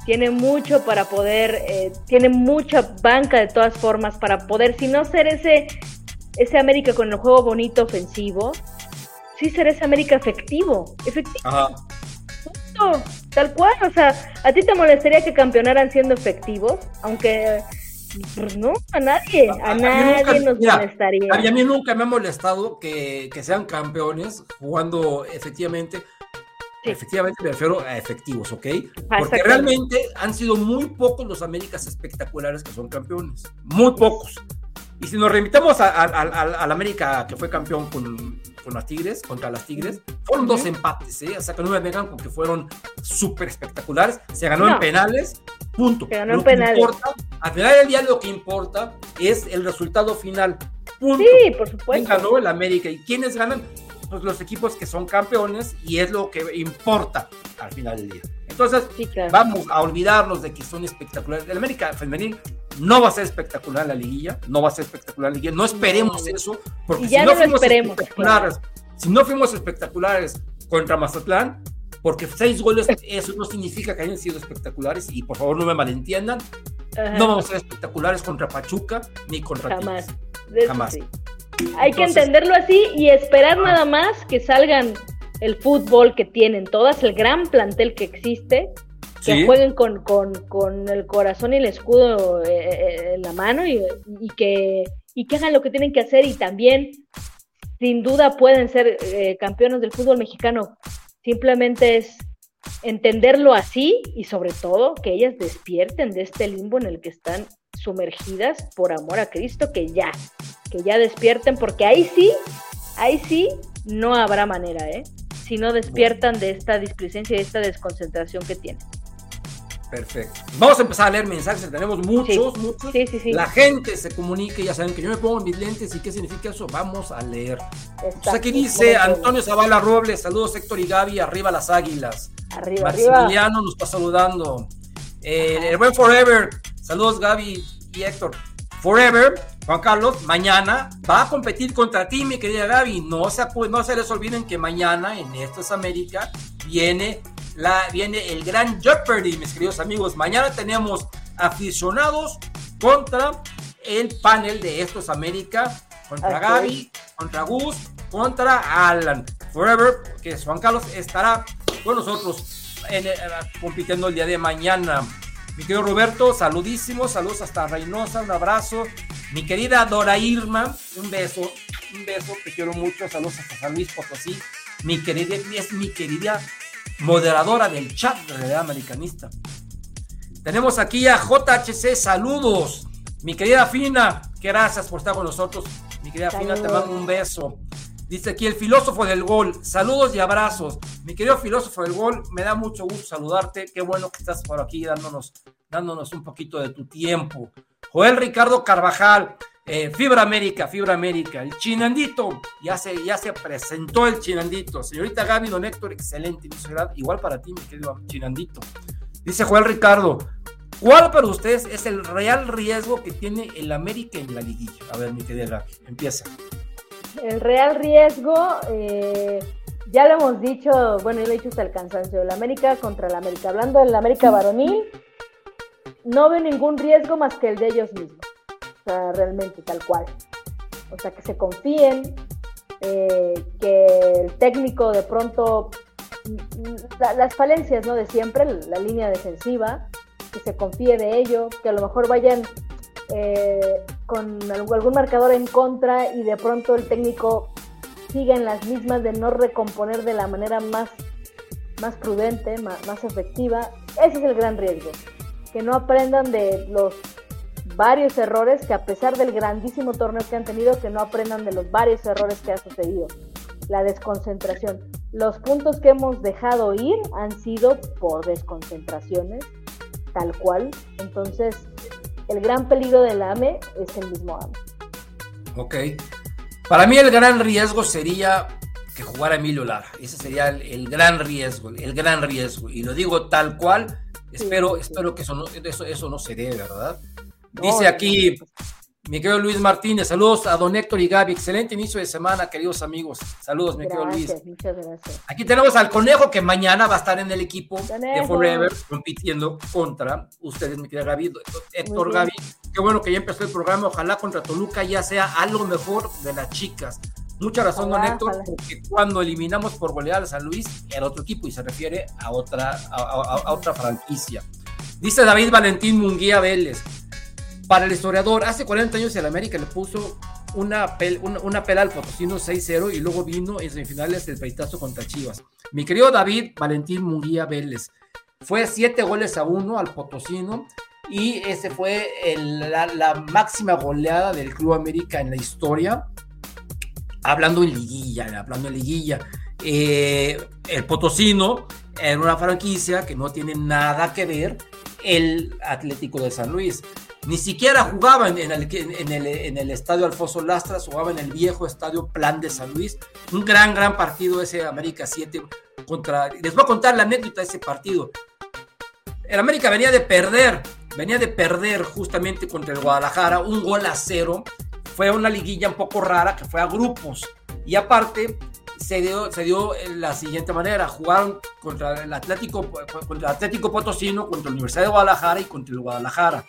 Tiene mucho para poder, eh, tiene mucha banca de todas formas para poder, si no ser ese, ese América con el juego bonito ofensivo, sí ser ese América efectivo. Efectivo. Ajá. tal cual, o sea, ¿a ti te molestaría que campeonaran siendo efectivos? Aunque pues no, a nadie, a, nadie nos molestaría. A mí nunca me ha molestado que, que, sean campeones jugando efectivamente, Efectivamente me refiero a efectivos, ¿ok? Porque realmente han sido muy pocos los Américas espectaculares que son campeones. Muy pocos. Y si nos remitamos al América que fue campeón con, con, las Tigres, contra las Tigres, fueron dos empates, ¿eh? O sea que no me vengan con que fueron súper espectaculares. Se ganó en penales, punto. Se ganó en penales. al final del día lo que importa es el resultado final. Punto. Sí, por supuesto. ¿Quién ganó el América? ¿Y quiénes ganan? Pues, los equipos que son campeones y es lo que importa al final del día. Entonces, vamos a olvidarnos de que son espectaculares. El América Femenil no va a ser espectacular la liguilla, no va a ser espectacular la liguilla, no esperemos eso, porque si no, fuimos espectaculares, si no fuimos espectaculares contra Mazatlán, porque seis goles, eso no significa que hayan sido espectaculares, y por favor no me malentiendan, no vamos a ser espectaculares contra Pachuca ni contra Jamás. Jamás. Hay que entenderlo así y esperar nada más que salgan el fútbol que tienen todas, el gran plantel que existe, que jueguen con, con, el corazón y el escudo eh, eh, en la mano y, que, y que hagan lo que tienen que hacer y también, sin duda, pueden ser eh, campeones del fútbol mexicano. Simplemente es entenderlo así y sobre todo que ellas despierten de este limbo en el que están sumergidas por amor a Cristo, que ya, que ya despierten, porque ahí sí, ahí sí, no habrá manera, ¿eh? Si no despiertan de esta displicencia y de esta desconcentración que tienen. Perfecto. Vamos a empezar a leer mensajes, tenemos muchos, muchos. Sí, sí, La gente se comunique, ya saben que yo me pongo mis lentes y qué significa eso, vamos a leer. Pues aquí dice Antonio Zavala Robles, saludos Héctor y Gaby, arriba las águilas. Arriba, Maximiliano nos está saludando. Eh, el buen Forever, saludos Gaby y Héctor. Forever, Juan Carlos, mañana va a competir contra ti, mi querida Gaby. No se, no se les olviden que mañana en Esto es América viene, la, viene el gran Jeopardy, mis queridos amigos. Mañana tenemos aficionados contra el panel de Esto es América, contra Gaby, contra Gus, contra Alan. Forever, que es Juan Carlos, estará con nosotros en, eh, compitiendo el día de mañana. Mi querido Roberto, saludísimos, saludos hasta Reynosa, un abrazo. Mi querida Dora Irma, un beso, un beso, te quiero mucho, saludos hasta San Luis Potosí. Mi querida, es mi querida moderadora del chat de Realidad Americanista. Tenemos aquí a JHC, saludos. Mi querida Fina, gracias por estar con nosotros. Mi querida Fina, te mando un beso. Dice aquí el filósofo del gol, saludos y abrazos. Mi querido filósofo del gol, me da mucho gusto saludarte. Qué bueno que estás por aquí dándonos, dándonos un poquito de tu tiempo. Joel Ricardo Carvajal, eh, Fibra América, Fibra América, el chinandito, ya se, ya se presentó el chinandito. Señorita Gaby, don Héctor, excelente, igual para ti, mi querido chinandito. Dice Joel Ricardo, ¿cuál para ustedes es el real riesgo que tiene el América en la liguilla? A ver, mi querida empieza. El real riesgo, eh, ya lo hemos dicho, bueno, yo lo he dicho hasta el cansancio, el América contra el América. Hablando del América varonil, no ve ningún riesgo más que el de ellos mismos. O sea, realmente, tal cual. O sea, que se confíen, eh, que el técnico de pronto, las falencias, ¿no? De siempre, la línea defensiva, que se confíe de ello, que a lo mejor vayan eh, con algún marcador en contra y de pronto el técnico siga en las mismas de no recomponer de la manera más, más prudente, más, más efectiva. Ese es el gran riesgo que no aprendan de los varios errores, que a pesar del grandísimo torneo que han tenido, que no aprendan de los varios errores que ha sucedido. La desconcentración. Los puntos que hemos dejado ir han sido por desconcentraciones, tal cual. Entonces, el gran peligro del AME es el mismo AME. Ok. Para mí el gran riesgo sería que jugara Emilio Lara. Ese sería el, el gran riesgo, el gran riesgo. Y lo digo tal cual Espero, espero que eso no, eso, eso no se dé, ¿verdad? Dice aquí mi querido Luis Martínez, saludos a don Héctor y Gaby, excelente inicio de semana, queridos amigos. Saludos, mi querido Luis. Muchas gracias. Aquí tenemos al conejo que mañana va a estar en el equipo de Forever compitiendo contra ustedes, mi querida Gaby, Héctor Gaby. Qué bueno que ya empezó el programa, ojalá contra Toluca ya sea algo mejor de las chicas. Mucha razón, don Héctor, porque cuando eliminamos por goleada a San Luis era otro equipo y se refiere a otra, a, otra franquicia. Dice David Valentín Munguía Vélez. Para el historiador, hace 40 años el América le puso una, una, pela al Potosino 6-0 y luego vino en semifinales el peitazo contra Chivas. Mi querido David Valentín Munguía Vélez fue 7 goles a 1 al Potosino y ese fue la, la máxima goleada del Club América en la historia hablando en liguilla, hablando en liguilla, eh, el Potosino era una franquicia que no tiene nada que ver el Atlético de San Luis. Ni siquiera jugaba en, el, estadio Alfonso Lastras, jugaba en el viejo estadio Plan de San Luis. Un gran, gran partido ese América 7 contra... Les voy a contar la anécdota de ese partido. El América venía de perder, venía de perder justamente contra el Guadalajara, un gol a cero fue una liguilla un poco rara que fue a grupos. Y aparte, se dio, se dio la siguiente manera: jugaron contra el Atlético, contra el Atlético Potosino, contra la Universidad de Guadalajara y contra el Guadalajara.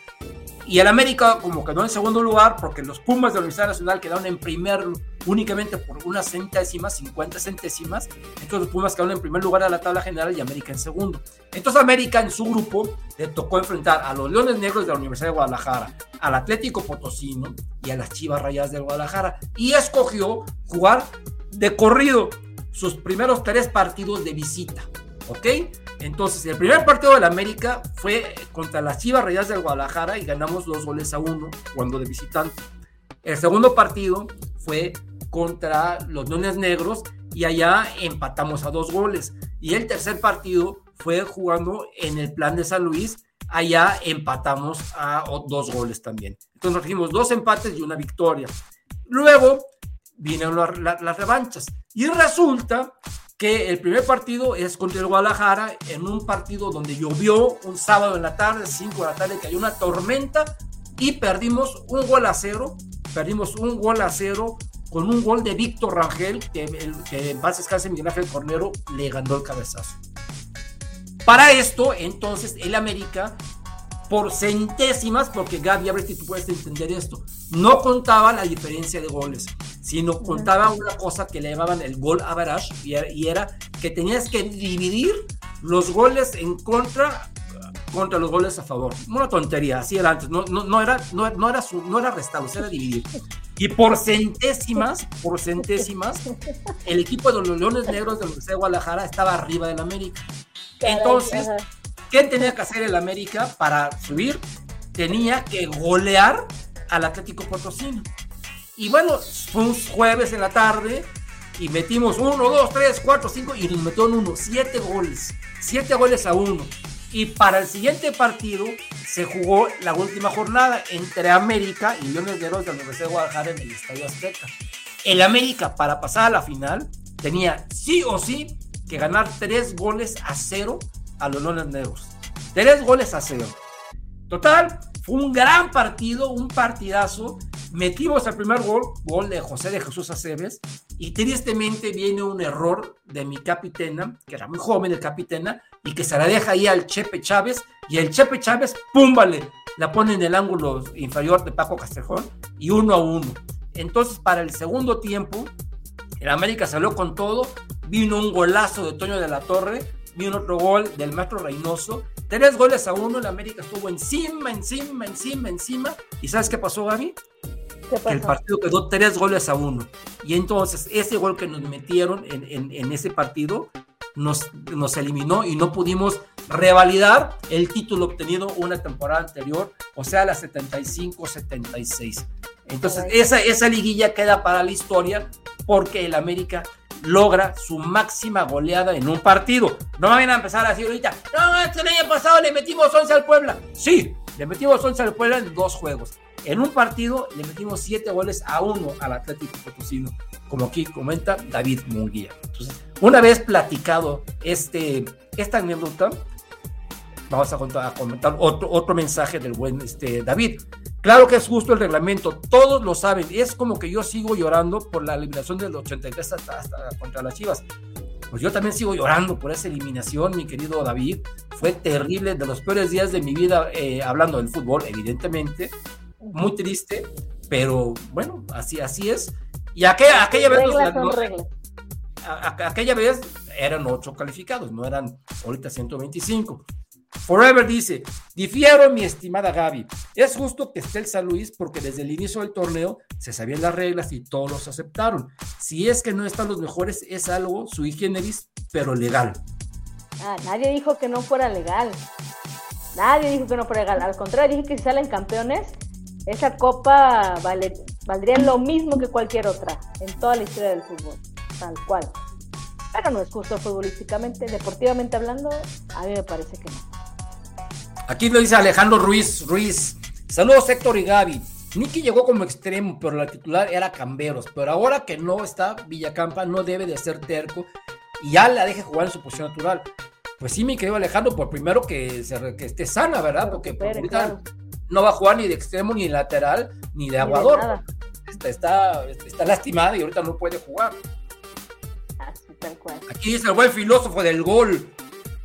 Y el América como quedó en segundo lugar porque los Pumas de la Universidad Nacional quedaron en primer únicamente por unas centésimas, 50 centésimas. Entonces los Pumas quedaron en primer lugar de la tabla general y América en segundo. Entonces América en su grupo le tocó enfrentar a los Leones Negros de la Universidad de Guadalajara, al Atlético Potosino y a las Chivas Rayadas de Guadalajara. Y escogió jugar de corrido sus primeros tres partidos de visita. ¿Ok? Entonces, el primer partido del América fue contra las Chivas Rayadas del Guadalajara y ganamos dos goles a uno cuando de visitante. El segundo partido fue contra los Leones Negros y allá empatamos a dos goles. Y el tercer partido fue jugando en el plan de San Luis, allá empatamos a dos goles también. Entonces nos dos empates y una victoria. Luego vienen las revanchas y resulta que el primer partido es contra el Guadalajara, en un partido donde llovió un sábado en la tarde, 5 de la tarde, cayó una tormenta y perdimos un gol a cero, perdimos un gol a cero con un gol de Víctor Rangel, que, que en base descanse Miguel Ángel Cornero le ganó el cabezazo. Para esto, entonces, el América, por centésimas, porque Gaby, a ver si tú puedes entender esto, no contaba la diferencia de goles. Sino contaba una cosa que le llamaban el gol average, y era, y era que tenías que dividir los goles en contra contra los goles a favor. Una tontería, así era antes, no, no, no era, no, no era, su, no era era dividir. Y por centésimas, por centésimas, el equipo de los Leones Negros de Universidad de Guadalajara estaba arriba del América. Entonces, ¿qué tenía que hacer el América para subir? Tenía que golear al Atlético Potosino. Y bueno, fue un jueves en la tarde y metimos uno, dos, tres, cuatro, cinco y nos metió en uno, siete goles, siete goles a uno. Y para el siguiente partido se jugó la última jornada entre América y Leones de la Universidad de Guadalajara en el Estadio Azteca. El América, para pasar a la final, tenía sí o sí que ganar tres goles a cero a los Leones Negros. Tres goles a cero. Total, fue un gran partido, un partidazo. Metimos el primer gol, gol de José de Jesús Aceves, y tristemente viene un error de mi capitana, que era muy joven el capitana, y que se la deja ahí al Chepe Chávez, y el Chepe Chávez, ¡pum! Vale, la pone en el ángulo inferior de Paco Castrejón, y uno a uno. Entonces, para el segundo tiempo, el América salió con todo, vino un golazo de Toño de la Torre, vino otro gol del Maestro Reynoso, tres goles a uno, el América estuvo encima, encima, encima, encima, y ¿sabes qué pasó, Gaby? El partido quedó tres goles a uno. Y entonces ese gol que nos metieron en, en, en ese partido nos, nos, eliminó y no pudimos revalidar el título obtenido una temporada anterior, o sea, la 75-76. Entonces, esa, esa liguilla queda para la historia porque el América logra su máxima goleada en un partido. No van a empezar a decir ahorita, no, este el año pasado le metimos 11 al Puebla. Sí, le metimos 11 al Puebla en dos juegos. En un partido le metimos 7 goles a 1 al Atlético Potosino, como aquí comenta David Munguía. Entonces, una vez platicado este, esta anécdota, vamos a, contar, a comentar otro, otro mensaje del buen este, David. Claro que es justo el reglamento, todos lo saben. Es como que yo sigo llorando por la eliminación del 83 hasta, hasta contra las Chivas. Pues yo también sigo llorando por esa eliminación, mi querido David. Fue terrible, de los peores días de mi vida eh, hablando del fútbol, evidentemente. Muy triste, pero bueno, así, así es. Y aquella, aquella vez... Los, a, aquella vez eran ocho calificados, no eran ahorita 125. Forever dice, difiero mi estimada Gaby, es justo que esté el San Luis porque desde el inicio del torneo se sabían las reglas y todos los aceptaron. Si es que no están los mejores, es algo sui generis, pero legal. Ah, nadie dijo que no fuera legal. Nadie dijo que no fuera legal. Al contrario, dije que si salen campeones, esa copa vale, valdría lo mismo que cualquier otra en toda la historia del fútbol. Tal cual. Pero no es justo futbolísticamente, deportivamente hablando, a mí me parece que no. Aquí lo dice Alejandro Ruiz Ruiz. Saludos Héctor y Gaby. Nicky llegó como extremo, pero la titular era Camberos. Pero ahora que no está Villacampa, no debe de ser terco y ya la deje jugar en su posición natural. Pues sí, mi querido Alejandro, por primero que, se, que esté sana, ¿verdad? Porque por ahorita no va a jugar ni de extremo, ni lateral, ni de aguador. Está, está, está, lastimada y ahorita no puede jugar. Así, tal cual. Aquí dice el buen filósofo del gol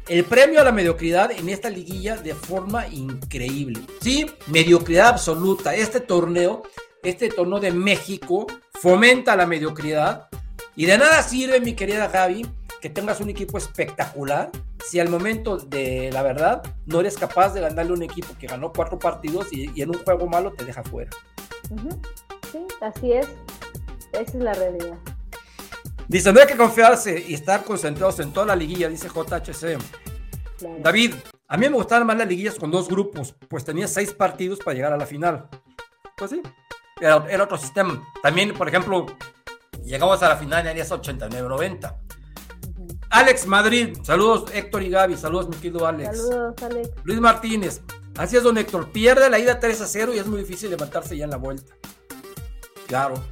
el premio a la mediocridad en esta liguilla de forma increíble. Sí, mediocridad absoluta. Este torneo, este torneo de México, fomenta la mediocridad. Y de nada sirve, mi querida Javi, que tengas un equipo espectacular si al momento de la verdad no eres capaz de ganarle a un equipo que ganó cuatro partidos y, en un juego malo te deja fuera. Sí, así es. Esa es la realidad. Dice, no hay que confiarse y estar concentrados en toda la liguilla, dice JHC. David, a mí me gustaban más las liguillas con dos grupos, pues tenía seis partidos para llegar a la final. Pues sí, era, otro sistema. También, por ejemplo, llegamos a la final en 89-90. Alex Madrid, saludos Héctor y Gaby, saludos mi querido Alex. Saludos, Alex. Luis Martínez, así es, don Héctor, pierde la ida 3 a 0 y es muy difícil levantarse ya en la vuelta. Claro.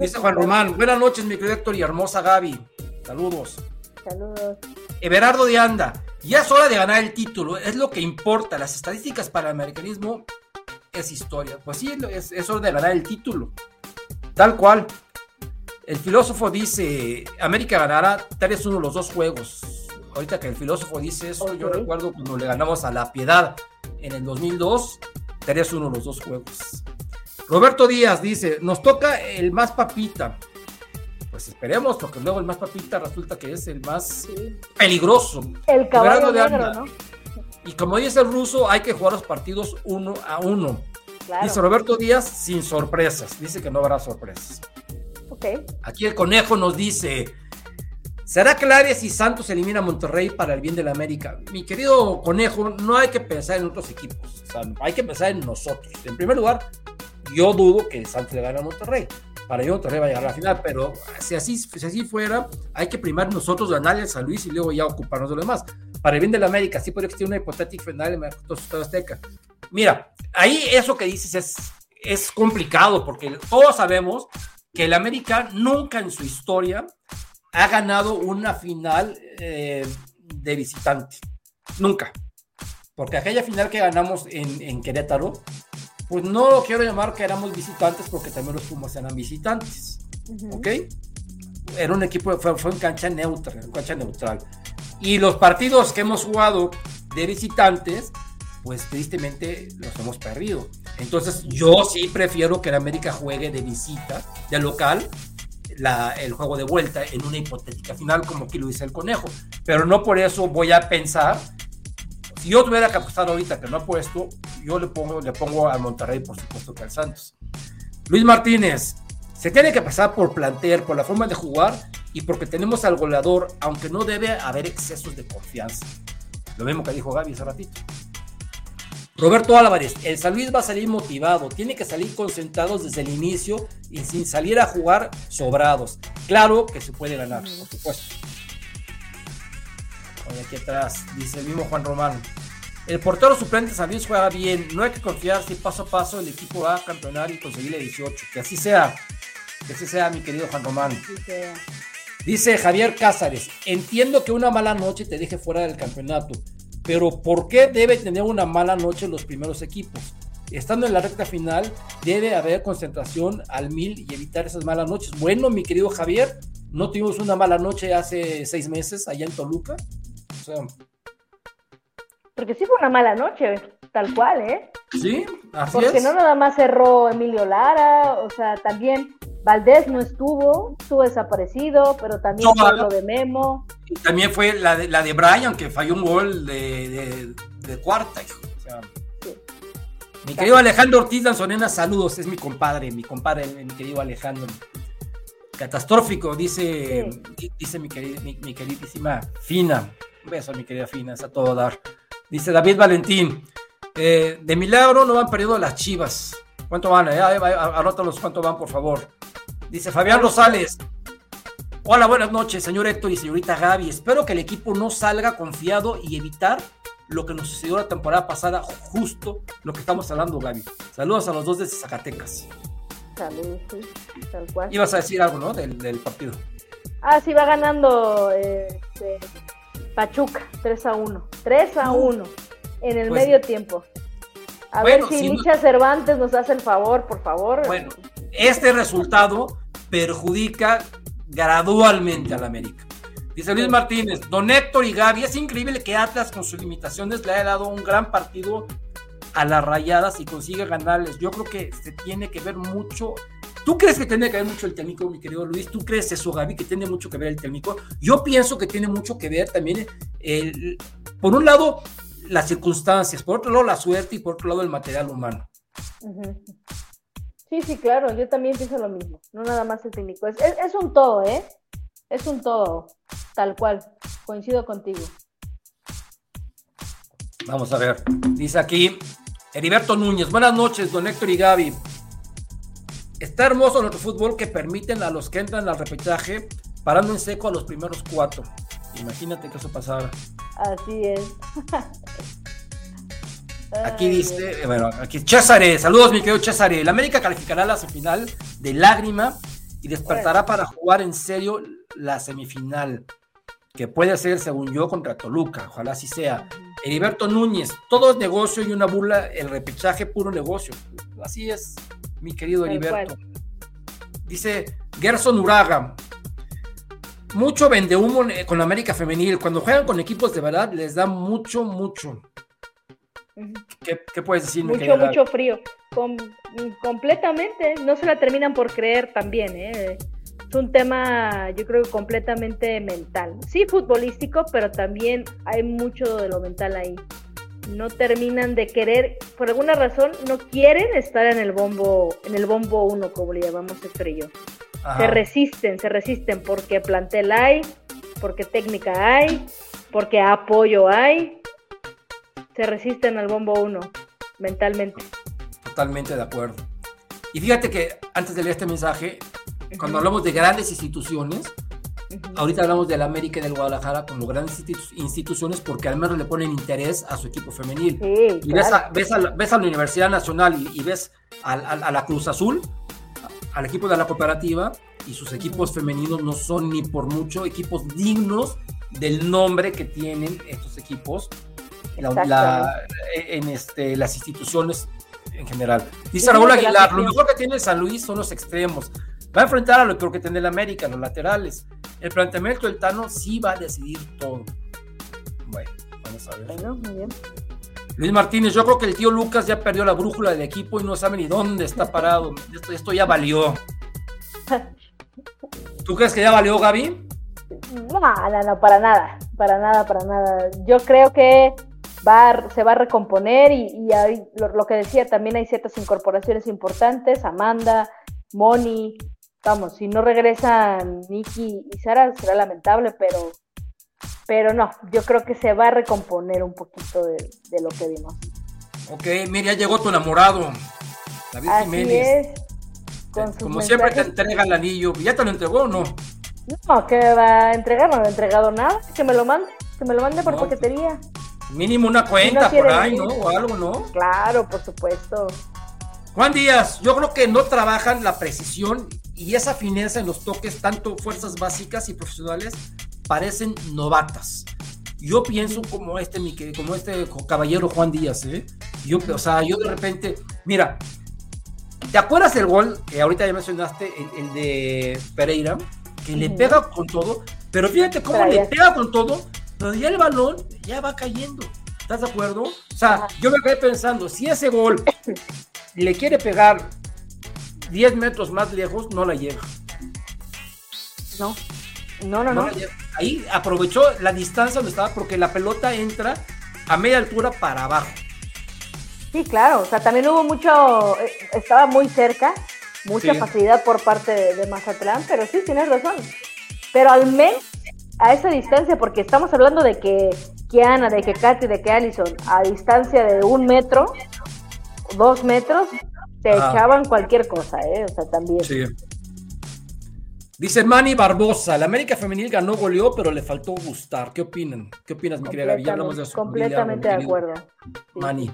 Dice Juan Román, buenas noches, mi querido Héctor y hermosa Gaby. Saludos. Saludos. Everardo de Anda, ya es hora de ganar el título, es lo que importa. Las estadísticas para el americanismo es historia. Pues sí, es, es hora de ganar el título. Tal cual. El filósofo dice, América ganará 3-1 los dos juegos. Ahorita que el filósofo dice eso, yo recuerdo cuando le ganamos a La Piedad en el 2002, 3-1 los dos juegos. Roberto Díaz dice, nos toca el más papita. Pues esperemos, porque luego el más papita resulta que es el más Sí. peligroso. El caballo de negro, anda. ¿no? Y como dice el ruso, hay que jugar los partidos uno a uno. Claro. Dice Roberto Díaz, sin sorpresas. Dice que no habrá sorpresas. Ok. Aquí el conejo nos dice: ¿Será clave si Santos elimina a Monterrey para el bien de la América? Mi querido conejo, no hay que pensar en otros equipos. O hay que pensar en nosotros. En primer lugar, yo dudo que Santos le gane a Monterrey. Para mí Monterrey va a llegar a la final, pero si así, si así fuera, hay que primar nosotros ganarle a San Luis y luego ya ocuparnos de lo demás. Para el bien de la América, sí podría existir una hipotética final en el Azteca. Mira, ahí eso que dices es, es complicado porque todos sabemos que el América nunca en su historia ha ganado una final eh, de visitante. Nunca. Porque aquella final que ganamos en, en, Querétaro, pues no lo quiero llamar que éramos visitantes porque también los Pumas eran visitantes. Uh -huh. ¿Ok? Era un equipo, fue, fue en cancha neutra, en cancha neutral. Y los partidos que hemos jugado de visitantes, pues tristemente los hemos perdido. Entonces yo sí prefiero que el América juegue de visita, de local, el juego de vuelta en una hipotética final, como aquí lo dice el conejo. Pero no por eso voy a pensar. Si yo tuviera que apostar ahorita que no apuesto, yo le pongo, le pongo a Monterrey, por supuesto, que al Santos. Luis Martínez, se tiene que pasar por plantear, por la forma de jugar y porque tenemos al goleador, aunque no debe haber excesos de confianza. Lo mismo que dijo Gaby hace ratito. Roberto Álvarez, el San Luis va a salir motivado, tiene que salir concentrados desde el inicio y sin salir a jugar sobrados. Claro que se puede ganar, por supuesto. Oye, aquí atrás, dice el mismo Juan Román. El portero suplente San Luis juega bien, no hay que confiar si paso a paso el equipo va a campeonar y conseguir el 18. Que así sea, que así sea, mi querido Juan Román. Dice Javier Cázares, entiendo que una mala noche te deje fuera del campeonato, pero ¿por qué debe tener una mala noche los primeros equipos? Estando en la recta final, debe haber concentración al mil y evitar esas malas noches. Bueno, mi querido Javier, ¿no tuvimos una mala noche hace seis meses allá en Toluca? O sea, Porque sí fue una mala noche, tal cual, ¿eh? sí, así Porque es. no nada más cerró Emilio Lara, o sea, también Valdés no estuvo, estuvo desaparecido, pero también No, fue lo de Memo. Y también fue la de, la de Brian, que falló un gol de, de- de cuarta. hijo. O sea, Sí. mi querido Alejandro Ortiz Lanzonena, saludos, es mi compadre, mi compadre, mi querido Alejandro. Catastrófico, dice, di- dice mi, querida, mi, mi queridísima Fina. Un beso, mi querida Fina, es a todo dar. Dice David Valentín, eh, de milagro no van perdiendo las chivas. ¿Cuánto van? Eh? Cuánto van, por favor. Dice Fabián Rosales, Hola, buenas noches, señor Héctor y señorita Gaby. Espero que el equipo no salga confiado y evitar lo que nos sucedió la temporada pasada, justo lo que estamos hablando, Gaby. Saludos a los dos de Zacatecas. Saludos, sí, tal cual. Ibas a decir algo, ¿no? Del, del partido. Ah, sí, va ganando eh, este, Pachuca, 3 a 1. 3 a 1 en el Pues- medio tiempo. A Bueno, ver si si no- Licha Cervantes nos hace el favor, por favor. Bueno, este resultado perjudica gradualmente al América. Dice Luis Martínez, don Héctor y Gaby, es increíble que Atlas con sus limitaciones le haya dado un gran partido a las rayadas y consiga ganarles. Yo creo que se tiene que ver mucho. ¿Tú crees que tiene que ver mucho el técnico, mi querido Luis? ¿Tú crees eso, Gaby, que tiene mucho que ver el técnico? Yo pienso que tiene mucho que ver también, el, por un lado, las circunstancias, por otro lado, la suerte y por otro lado, el material humano. Sí, sí, claro, yo también pienso lo mismo. No nada más el técnico. Es, es, es un todo, ¿eh? Es un todo, tal cual. Coincido contigo. Vamos a ver. Dice aquí Heriberto Núñez. Buenas noches, don Héctor y Gaby. Está hermoso nuestro fútbol que permiten a los que entran al repechaje parando en seco a los primeros cuatro. Imagínate que eso pasara. Así es. Aquí dice, eh, bueno, aquí Césare, saludos mi querido Césare. El América calificará la semifinal de lágrima y despertará para jugar en serio la semifinal, que puede ser, según yo, contra Toluca. Ojalá así sea. Heriberto Núñez, todo es negocio y una burla, el repechaje puro negocio. Así es, mi querido Heriberto. Dice Gerson Uraga. Mucho vende humo con la América Femenil. Cuando juegan con equipos de verdad, les da mucho, mucho. ¿Qué, qué puedes decir, mi Mucho, mucho frío. completamente, no se la terminan por creer también, ¿eh? Es un tema, yo creo, completamente mental. Sí, futbolístico, pero también hay mucho de lo mental ahí. No terminan de querer, por alguna razón, no quieren estar en el bombo, en el bombo uno, como le llamamos Héctor y yo. Se resisten, se resisten porque plantel hay, porque técnica hay, porque apoyo hay. Se resisten al bombo uno, mentalmente. Totalmente de acuerdo. Y fíjate que antes de leer este mensaje, cuando hablamos de grandes instituciones, ahorita hablamos de la América y del Guadalajara como grandes instituciones porque al menos le ponen interés a su equipo femenil. y ves, a, ves, la Universidad Nacional y, ves a, la Cruz Azul, al equipo de la cooperativa, y sus equipos femeninos no son ni por mucho equipos dignos del nombre que tienen estos equipos en este, las instituciones en general. Dice Raúl Aguilar, lo mejor que tiene San Luis son los extremos. Va a enfrentar a lo que tiene el América, los laterales. El planteamiento del Tano sí va a decidir todo. Bueno, vamos a ver. Bueno, muy bien. Luis Martínez, yo creo que el tío Lucas ya perdió la brújula del equipo y no sabe ni dónde está parado. Esto, esto ya valió. ¿Tú crees que ya valió, Gaby? No, no, no, para nada, para nada, para nada. Yo creo que va se va a recomponer y, hay, lo, que decía, también hay ciertas incorporaciones importantes, Amanda, Moni, vamos, si no regresan Nicky y Sara será lamentable, pero, pero no, yo creo que se va a recomponer un poquito de, lo que vimos. Ok, mira, ya llegó tu enamorado, David Así Es, Como siempre te entrega el anillo, ¿ya te lo entregó o no? No, que va a entregar, no me ha entregado nada, que me lo mande, que me lo mande por pues, paquetería. Mínimo una cuenta por ahí, ¿no? O algo, ¿no? Claro, por supuesto. Juan Díaz, yo creo que no trabajan la precisión y esa fineza en los toques, tanto fuerzas básicas y profesionales, parecen novatas. Yo pienso como este, como este caballero Juan Díaz, ¿eh? Yo, o sea, yo de repente, mira, ¿te acuerdas del gol que ahorita ya mencionaste, el, de Pereira? Que le pega con todo, pero fíjate cómo le pega con todo, pero ya el balón ya va cayendo. ¿Estás de acuerdo? O sea, yo me quedé pensando, si ese gol le quiere pegar 10 metros más lejos, no la llega. No, no, no, no. Ahí aprovechó la distancia donde estaba porque la pelota entra a media altura para abajo. Sí, claro, o sea, también hubo mucho, eh, estaba muy cerca, mucha facilidad por parte de, Mazatlán, pero sí, tienes razón. Pero al menos a esa distancia, porque estamos hablando de que Kiana, de que Katy, de que Allison, a distancia de un metro, dos metros, te echaban cualquier cosa, ¿eh? O sea, también. Sí. Dice Manny Barbosa, la América Femenil ganó, goleó, pero le faltó gustar. ¿Qué opinan? ¿Qué opinas, mi querida Gaby? Hablamos de eso. Completamente de acuerdo. Manny.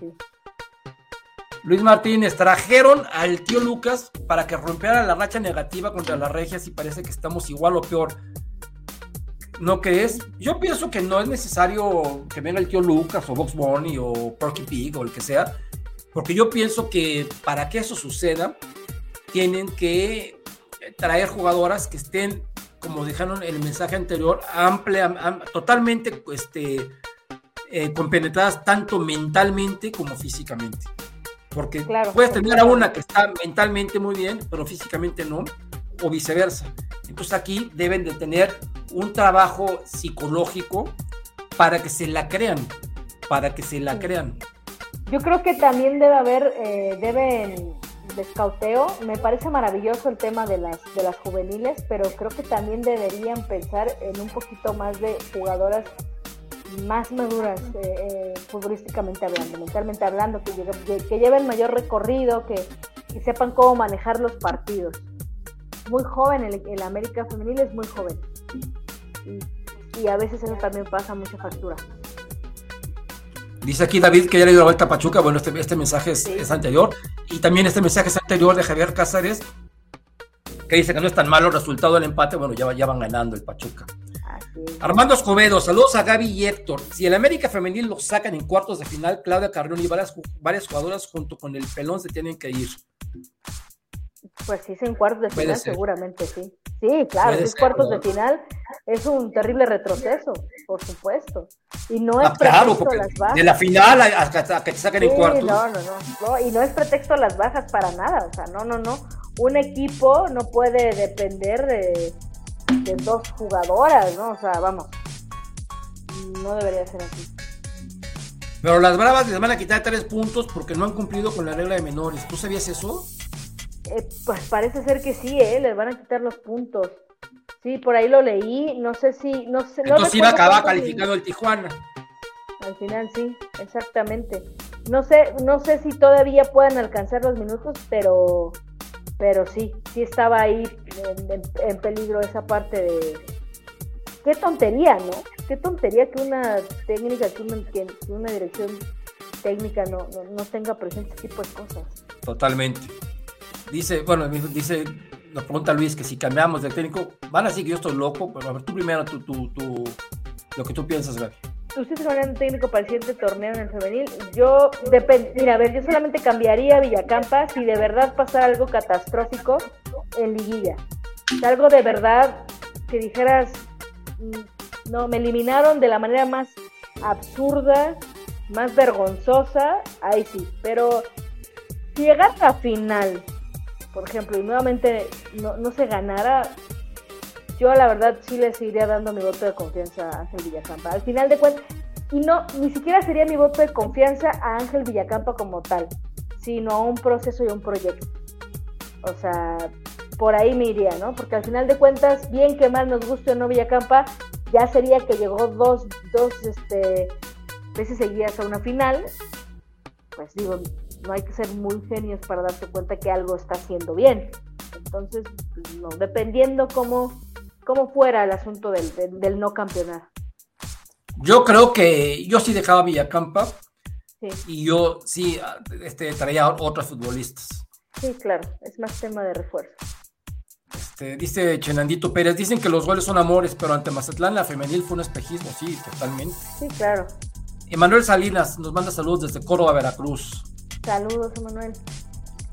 Luis Martínez, trajeron al tío Lucas para que rompiera la racha negativa contra las regias y parece que estamos igual o peor. ¿No crees? Yo pienso que no es necesario que venga el tío Lucas o Box Bunny o Porky Pig o el que sea porque yo pienso que para que eso suceda, tienen que traer jugadoras que estén, como dijeron en el mensaje anterior, amplia, totalmente este, eh, compenetradas tanto mentalmente como físicamente. Porque puedes tener a una que está mentalmente muy bien, pero físicamente no, o viceversa. Entonces aquí deben de tener un trabajo psicológico para que se la crean, para que se la crean. Yo creo que también debe haber, eh, deben de escauteo. Me parece maravilloso el tema de las, de las juveniles, pero creo que también deberían pensar en un poquito más de jugadoras más maduras eh, eh, futbolísticamente hablando, mentalmente hablando, que, que, lleven mayor recorrido, que, sepan cómo manejar los partidos. Muy joven, el, América Femenil es muy joven. Y a veces eso también pasa mucha factura. Dice aquí David que ya le dio la vuelta a Pachuca. Bueno, este, este mensaje es, anterior. Y también este mensaje es anterior de Javier Cáceres, que dice que no es tan malo el resultado del empate. Bueno, ya, ya van ganando el Pachuca. Armando Escobedo, saludos a Gaby y Héctor. Si el América Femenil lo sacan en cuartos de final, Claudia Carrión y varias, varias jugadoras junto con el pelón se tienen que ir. Pues sí, en cuartos de final seguramente sí. Sí, claro, Puede seis ser, cuartos ¿no? de final es un terrible retroceso, por supuesto. Y no es Ah, claro, pretexto las bajas. de la final a, a- a que te saquen en Sí, cuartos. no, no, no, no, Y no es pretexto las bajas para nada. O sea, no, no, no. Un equipo no puede depender de, de dos jugadoras, ¿no? O sea, vamos. No debería ser así. Pero las Bravas les van a quitar tres puntos porque no han cumplido con la regla de menores. ¿Tú sabías eso? Eh, pues parece ser que sí, ¿eh? Les van a quitar los puntos. Sí, por ahí lo leí. No sé si. No sé, no Entonces iba a acabar cuántos calificando el Tijuana. Al final sí, exactamente. No sé, no sé si todavía puedan alcanzar los minutos, pero, pero sí, sí estaba ahí en, en- en peligro esa parte de. Qué tontería, ¿no? Qué tontería que una técnica, que una, que una dirección técnica no, no, no tenga presente este tipo de cosas. Totalmente. Dice, bueno, dice, nos pregunta Luis que si cambiamos de técnico, van a decir que yo estoy loco, pero a ver, tú primero, tú, tú, lo que tú piensas, Gaby. ¿Ustedes van un técnico para el siguiente torneo en el femenil? Yo, depende, mira, a ver, yo solamente cambiaría a Villacampa si de verdad pasara algo catastrófico en liguilla. Algo de verdad que dijeras, mm, no, me eliminaron de la manera más absurda, más vergonzosa, ahí sí. Pero si llegara a final, por ejemplo, y nuevamente no, no se ganara, yo la verdad sí le seguiría dando mi voto de confianza a Ángel Villacampa. Al final de cuentas, y no, ni siquiera sería mi voto de confianza a Ángel Villacampa como tal, sino a un proceso y un proyecto. O sea, por ahí me iría, ¿no? Porque al final de cuentas, bien que mal nos guste o no Villacampa, ya sería que llegó dos, dos este, veces seguidas a una final. Pues digo, no hay que ser muy genios para darse cuenta que algo está haciendo bien. Entonces, pues, no, dependiendo cómo, cómo fuera el asunto del, del, del no campeonar. Yo creo que yo sí dejaba Villacampa Sí, y yo sí este, traía otros futbolistas. sí, claro, es más tema de refuerzo. Este, dice Chenandito Pérez, dicen que los goles son amores, pero ante Mazatlán la femenil fue un espejismo, sí, totalmente. Sí, claro. Emanuel Salinas nos manda saludos desde Córdoba, Veracruz. Saludos, Emanuel.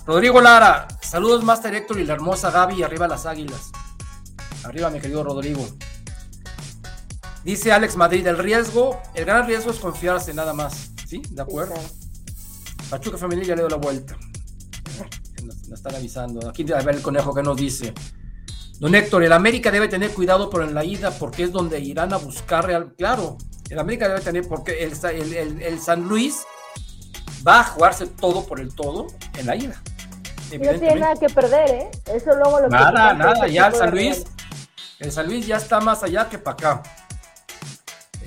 Rodrigo Lara, saludos Master Héctor y la hermosa Gaby y arriba las águilas. Arriba, mi querido Rodrigo. Dice Alex Madrid, el riesgo, el gran riesgo es confiarse nada más. ¿Sí? ¿De Sí, acuerdo? claro. Pachuca Femenil ya le doy la vuelta. Nos, nos están avisando. Aquí a ver el conejo que nos dice. Don Héctor, el América debe tener cuidado por en la ida porque es donde irán a buscar real. Claro, el América debe tener, porque el, Sa- el- el- el San Luis va a jugarse todo por el todo en la ida. No tiene nada que perder, ¿eh? Eso luego lo Nada, nada, ya el San Luis, el San Luis ya está más allá que para acá.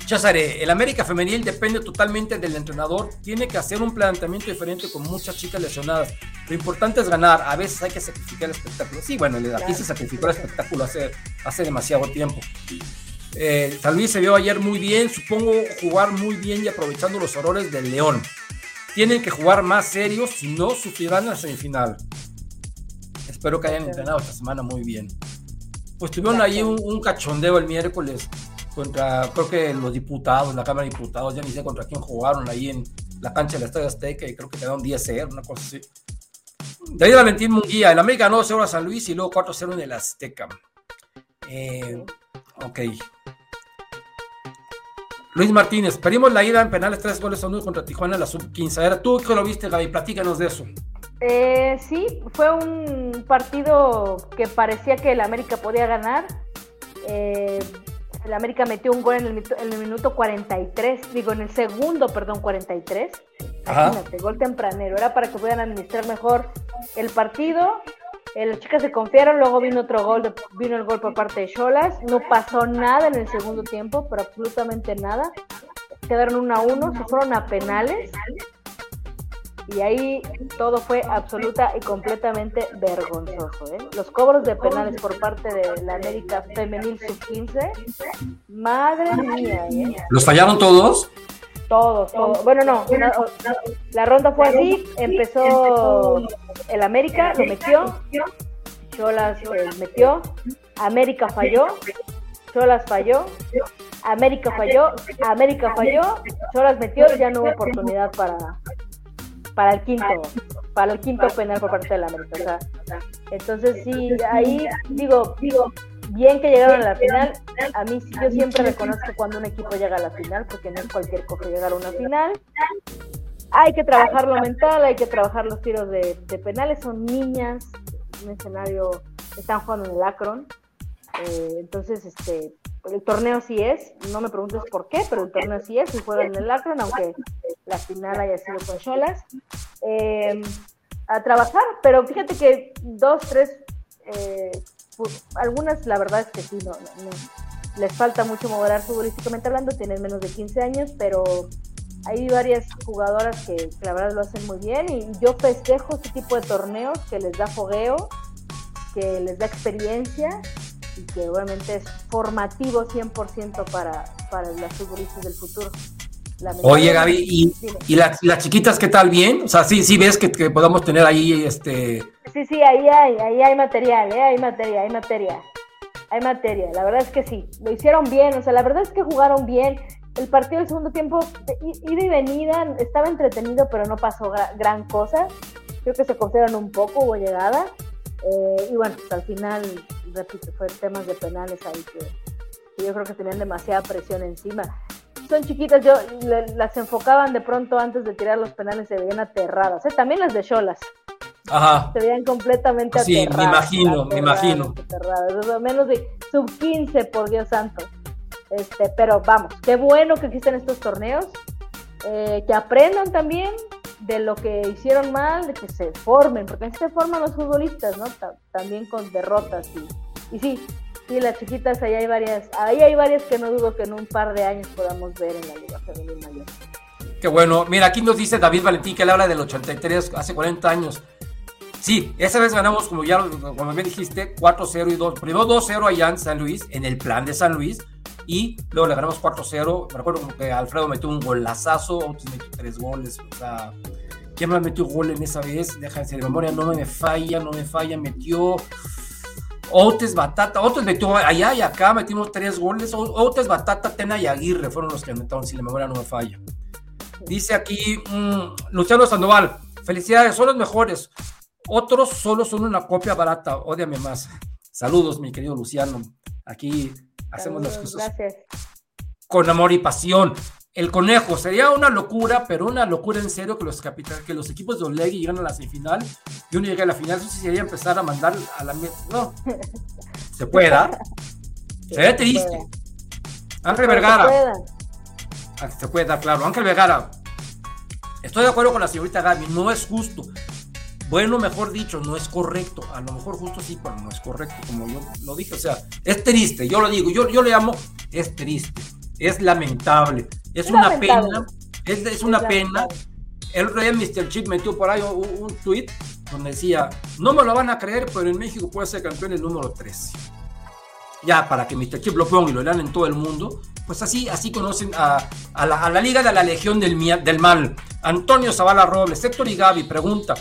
Chazare, el América Femenil depende totalmente del entrenador, tiene que hacer un planteamiento diferente con muchas chicas lesionadas. Lo importante es ganar, a veces hay que sacrificar el espectáculo. Sí, bueno, aquí Claro. se sacrificó el espectáculo hace, hace demasiado tiempo. Eh, San Luis se vio ayer muy bien, supongo jugar muy bien y aprovechando los errores del León. Tienen que jugar más serios, si no sufrirán la semifinal. Espero que hayan entrenado esta semana muy bien. Pues tuvieron ahí un, un cachondeo el miércoles contra, creo que los diputados, la Cámara de Diputados, ya ni sé contra quién jugaron ahí en la cancha del Estadio Azteca y creo que quedaron 10-0, una cosa así. David Valentín Munguía, el América ganó 0 a San Luis y luego 4-0 en el Azteca. Eh, ok. Luis Martínez, pedimos la ida en penales, tres goles a uno contra Tijuana en la sub-15. A ver, tú que lo viste, Gaby, platícanos de eso. Eh, sí, fue un partido que parecía que el América podía ganar. Eh, el América metió un gol en el, minuto- en el minuto 43, digo, en el segundo, perdón, 43. Ajá. Imagínate, gol tempranero. Era para que pudieran administrar mejor el partido. Eh, las chicas se confiaron, luego vino otro gol, vino el gol por parte de Cholas. No pasó nada en el segundo tiempo, pero absolutamente nada. Quedaron 1 a 1, se fueron a penales. Y ahí todo fue absoluta y completamente vergonzoso. ¿eh? Los cobros de penales por parte de la América Femenil Sub-15, madre mía, ¿eh? ¿Los fallaron todos? Todos, todos. Bueno, no, la ronda fue así, empezó el América, lo metió, Cholas eh, metió, América falló, Cholas falló, América falló, América falló, Cholas metió, ya no hubo oportunidad para, para el quinto. Para el quinto penal por parte de la América. entonces sí, ahí digo, digo, bien que llegaron a la final. A mí yo siempre reconozco cuando un equipo llega a la final, porque no es cualquier cosa llegar a una final. Hay que trabajar lo mental, hay que trabajar los tiros de, penales, son niñas, un escenario, están jugando en el Akron. Eh, entonces, este, el torneo sí es, no me preguntes por qué, pero el torneo sí es, y juegan en el Akron, aunque la final haya sido con Cholas. Eh, a trabajar, pero fíjate que dos, tres eh, pues, algunas la verdad es que sí, no, les falta mucho moderar futbolísticamente hablando, tienen menos de 15 años, pero hay varias jugadoras que, la verdad lo hacen muy bien y yo festejo este tipo de torneos que les da fogueo, que les da experiencia y que obviamente es formativo 100% para, para las futbolistas del futuro. Oye, Gaby, ¿y, y las, chiquitas qué tal? ¿Bien? O sea, sí, sí ves que, que podamos tener ahí este... Sí, sí, ahí hay, ahí hay material, ¿eh? Hay materia, hay materia. Hay materia, la verdad es que sí. Lo hicieron bien, o sea, la verdad es que jugaron bien. El partido del segundo tiempo, ida y venida, estaba entretenido, pero no pasó gran cosa. Creo que se confiaron un poco, hubo llegada. Eh, y bueno, pues al final, repito, fue temas de penales ahí que yo creo que tenían demasiada presión encima son chiquitas, yo las enfocaban de pronto antes de tirar los penales, se veían aterradas, ¿eh? también las de Cholas. Ajá. Se veían completamente sí, me imagino, me imagino. Aterradas, menos de sub 15, por Dios santo. Este, pero vamos, qué bueno que existen estos torneos, eh, que aprendan también de lo que hicieron mal, de que se formen, porque así se forman los futbolistas, ¿no? también con derrotas y, y sí, Sí, las chiquitas, ahí hay varias, ahí hay varias que no dudo que en un par de años podamos ver en la Liga Femenil Mayor. Qué bueno. Mira, aquí nos dice David Valentín que él habla del 83, hace 40 años. Sí, esa vez ganamos, como ya como me dijiste, 4-0 y 2. Primero 2-0 allá en San Luis, en el plan de San Luis, y luego le ganamos 4-0. Me recuerdo que Alfredo metió un golazazo, otros metió tres goles. O sea, ¿quién me metió gol en esa vez? Déjense de memoria, no me falla, no me falla. Metió Otes, Batata, Otes metió allá y acá, metimos tres goles. Otes, Batata, Tena y Aguirre fueron los que anotaron, si la memoria no me falla. Dice aquí mm, Luciano Sandoval, felicidades, son los mejores. Otros solo son una copia barata, odiame más. Saludos, mi querido Luciano. Aquí hacemos las cosas con amor y pasión. El conejo, sería una locura, pero una locura en serio que los, capital, que los equipos de Olegui lleguen a la semifinal y uno llegue a la final. Eso sí sería empezar a mandar a la. No. ¿Se puede dar? Sería triste. Ángel Vergara. Ah, se puede dar, claro. Ángel Vergara. Estoy de acuerdo con la señorita Gaby. No es justo. Bueno, mejor dicho, no es correcto. A lo mejor justo sí, pero no es correcto, como yo lo dije. O sea, es triste. Yo lo digo. Yo, yo le llamo, es triste. Es lamentable es una pena, es, una pena. El rey Mr. Chip metió por ahí un, tweet donde decía, no me lo van a creer, pero en México puede ser campeón el número 13. Ya, para que Mr. Chip lo ponga y lo lean en todo el mundo, pues así, así conocen a, la, Liga de la Legión del, del Mal. Antonio Zavala Robles, Héctor y Gaby pregunta,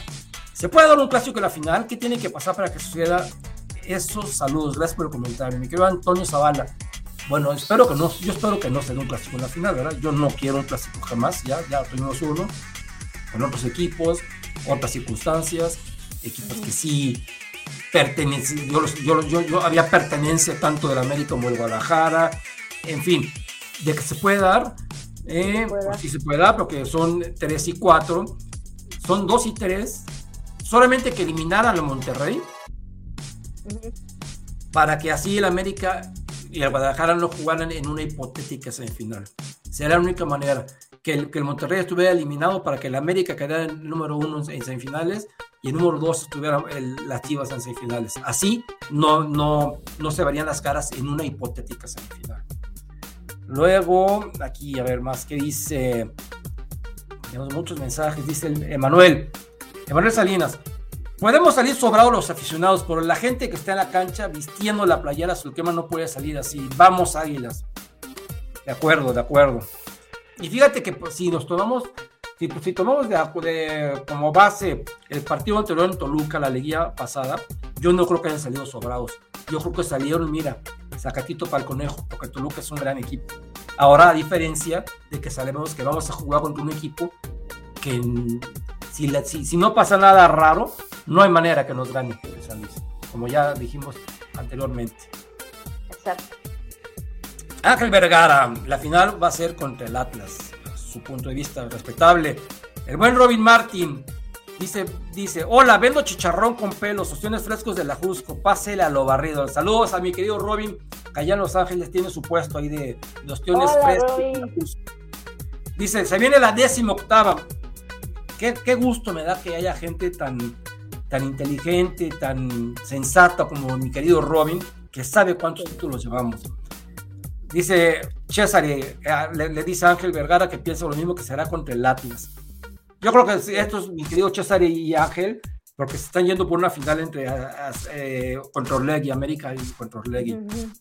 ¿se puede dar un clásico en la final? ¿Qué tiene que pasar para que suceda esos saludos? Gracias por el comentario. Mi querido Antonio Zavala, bueno, espero que no, yo espero que no sea un clásico en la final, ¿verdad? Yo no quiero un clásico jamás, ya, ya tuvimos uno, con otros equipos, otras circunstancias, equipos que sí pertenecen, yo, yo, yo, había pertenencia tanto del América como del Guadalajara, en fin, de que se puede dar, eh, pues sí se puede dar, porque son 3 y 4, son 2 y 3, solamente que eliminaran a Monterrey, para que así el América y el Guadalajara no jugaran en una hipotética semifinal. Será la única manera que el, que el Monterrey estuviera eliminado para que el América quedara en número uno en semifinales y el número dos estuviera el, las Chivas en semifinales. Así no, no, no se verían las caras en una hipotética semifinal. Luego, aquí a ver más, ¿qué dice? Tenemos muchos mensajes, dice Emanuel. Emanuel Salinas, Podemos salir sobrados los aficionados, pero la gente que está en la cancha vistiendo la playera quema no puede salir así. Vamos, águilas. De acuerdo, de acuerdo. Y fíjate que pues, si nos tomamos, si, pues, si tomamos de, como base el partido anterior en Toluca, la leguía pasada, yo no creo que hayan salido sobrados. Yo creo que salieron, mira, sacatito para el conejo, porque Toluca es un gran equipo. Ahora, a diferencia de que sabemos que vamos a jugar contra un equipo que si, la- si, si no pasa nada raro, no hay manera que nos gane el San Luis, como ya dijimos anteriormente. Exacto. Ángel Vergara, la final va a ser contra el Atlas, su punto de vista respetable. El buen Robin Martin dice, dice, hola, vendo chicharrón con pelos, opciones frescos de la Jusco, pásele a lo barrido. Saludos a mi querido Robin, que allá en Los Ángeles tiene su puesto ahí de, de opciones Hola, frescos. de la Robin. Jusco. Dice, se viene la décima octava. Qué, qué gusto me da que haya gente tan, tan inteligente, tan sensata como mi querido Robin, que sabe cuántos títulos llevamos. Dice César, eh, le, le dice a Ángel Vergara que piensa lo mismo que será contra el Atlas. Yo creo que estos, mi querido César y Ángel, porque se están yendo por una final entre eh, contra Orlegui, América y contra Orlegui. Ujú.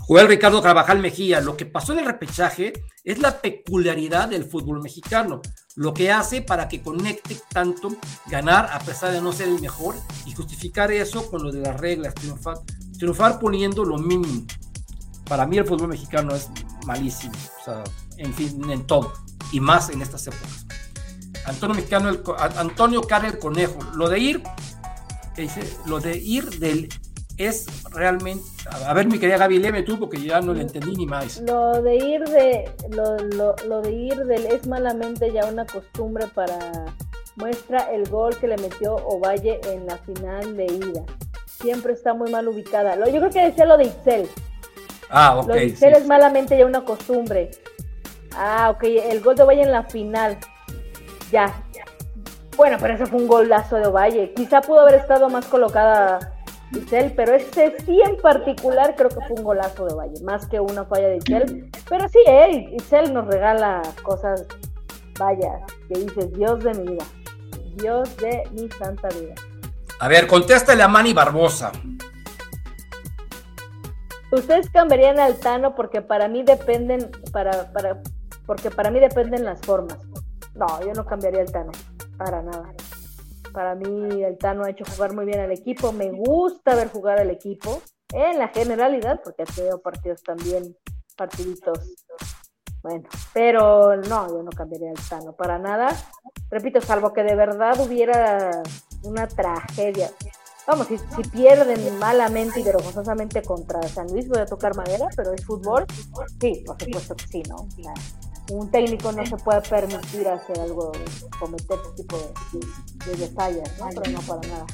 Joel Ricardo Carvajal Mejía, lo que pasó en el repechaje es la peculiaridad del fútbol mexicano, lo que hace para que conecte tanto ganar a pesar de no ser el mejor y justificar eso con lo de las reglas, triunfar, triunfar poniendo lo mínimo. Para mí el fútbol mexicano es malísimo, o sea, en fin, en todo, y más en estas épocas. Antonio Mexicano, el, Antonio Cara el Conejo, lo de ir, lo de ir del es realmente, a ver mi querida Gaby, léeme tú porque ya no le entendí ni más. Lo de ir de lo, lo, lo de ir del es malamente ya una costumbre para muestra el gol que le metió Ovalle en la final de ida. Siempre está muy mal ubicada. Lo- yo creo que decía lo de Itzel. Ah, ok. lo de sí. Itzel es malamente ya una costumbre. Ah, ok, el gol de Ovalle en la final. Ya. Bueno, pero ese fue un golazo de Ovalle. Quizá pudo haber estado más colocada Itzel, pero ese sí en particular creo que fue un golazo de Ovalle, más que una falla de Itzel. Pero sí, eh, Itzel nos regala cosas, vaya, que dices, Dios de mi vida. Dios de mi santa vida. A ver, contéstale a Manny Barbosa. Ustedes cambiarían al Tano porque para mí dependen, para, para, porque para mí dependen las formas. No, yo no cambiaría al Tano, para nada. Para mí el Tano ha hecho jugar muy bien al equipo, me gusta ver jugar al equipo, en la generalidad, porque ha tenido partidos también, partiditos, bueno, pero no, yo no cambiaría al Tano, para nada. Repito, salvo que de verdad hubiera una tragedia. Vamos, si, pierden malamente y vergonzosamente contra San Luis, voy a tocar madera, pero es fútbol. Sí, por supuesto que sí, ¿no? Sea, un técnico no se puede permitir hacer algo, cometer este tipo de, de detalles, ¿no? Pero no para nada.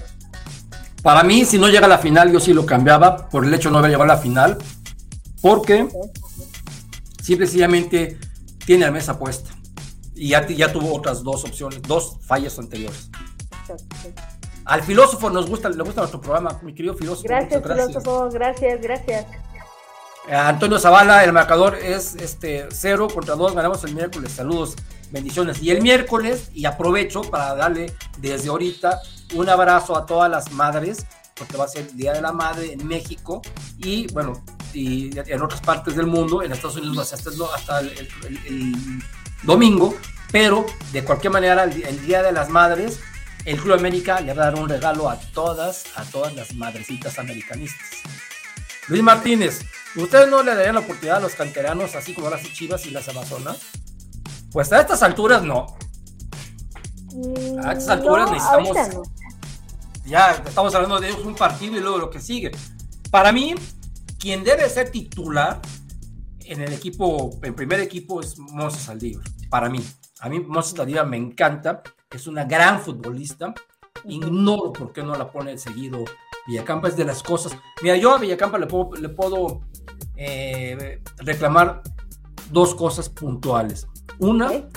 Para mí, si no llega a la final, yo sí lo cambiaba por el hecho de no haber llegado a la final, porque simple y sencillamente tiene la mesa puesta. Y ya, ya tuvo otras dos opciones, dos fallas anteriores. Al filósofo nos gusta, le gusta nuestro programa, mi querido filósofo. Gracias, filósofo, gracias, gracias. Eh, Antonio Zavala, el marcador es este 0 contra 2, ganamos el miércoles. Saludos, bendiciones. Y el miércoles, y aprovecho para darle desde ahorita un abrazo a todas las madres, porque va a ser el Día de la Madre en México y bueno, y en otras partes del mundo, en Estados Unidos hasta, el, el- el domingo, pero de cualquier manera, el, el Día de las Madres, el Club América le va a dar un regalo a todas, a todas las madrecitas americanistas. Luis Martínez, ¿ustedes no le darían la oportunidad a los canteranos así como las Chivas y las Amazonas? Pues a estas alturas no. Mm, A estas alturas necesitamos- ahorita no. Ya estamos hablando de un partido y luego lo que sigue. Para mí, quien debe ser titular en el equipo, en primer equipo, es Moses Saldívar. Para mí. A mí Moses Saldívar me encanta. Es una gran futbolista. Ignoro por qué no la pone seguido Villacampa. Es de las cosas. Mira, yo a Villacampa le puedo, le puedo eh, reclamar dos cosas puntuales. Una,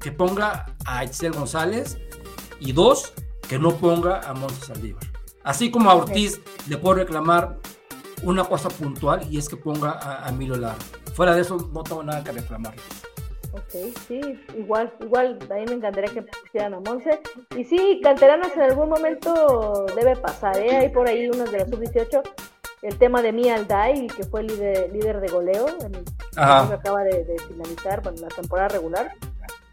que ponga a Excel González. Y dos, que no ponga a Montes Saldívar. Así como a Ortiz le puedo reclamar una cosa puntual y es que ponga a, a Emilio Lara. Fuera de eso no tengo nada que reclamar. Ok, sí, igual, igual, a mí me encantaría que pusieran a Monse. Y sí, canteranos en algún momento debe pasar, ¿eh? Hay por ahí unos de la sub-18, el tema de Mia Alday, que fue líder, líder de goleo, en el que acaba de, de finalizar bueno, la temporada regular.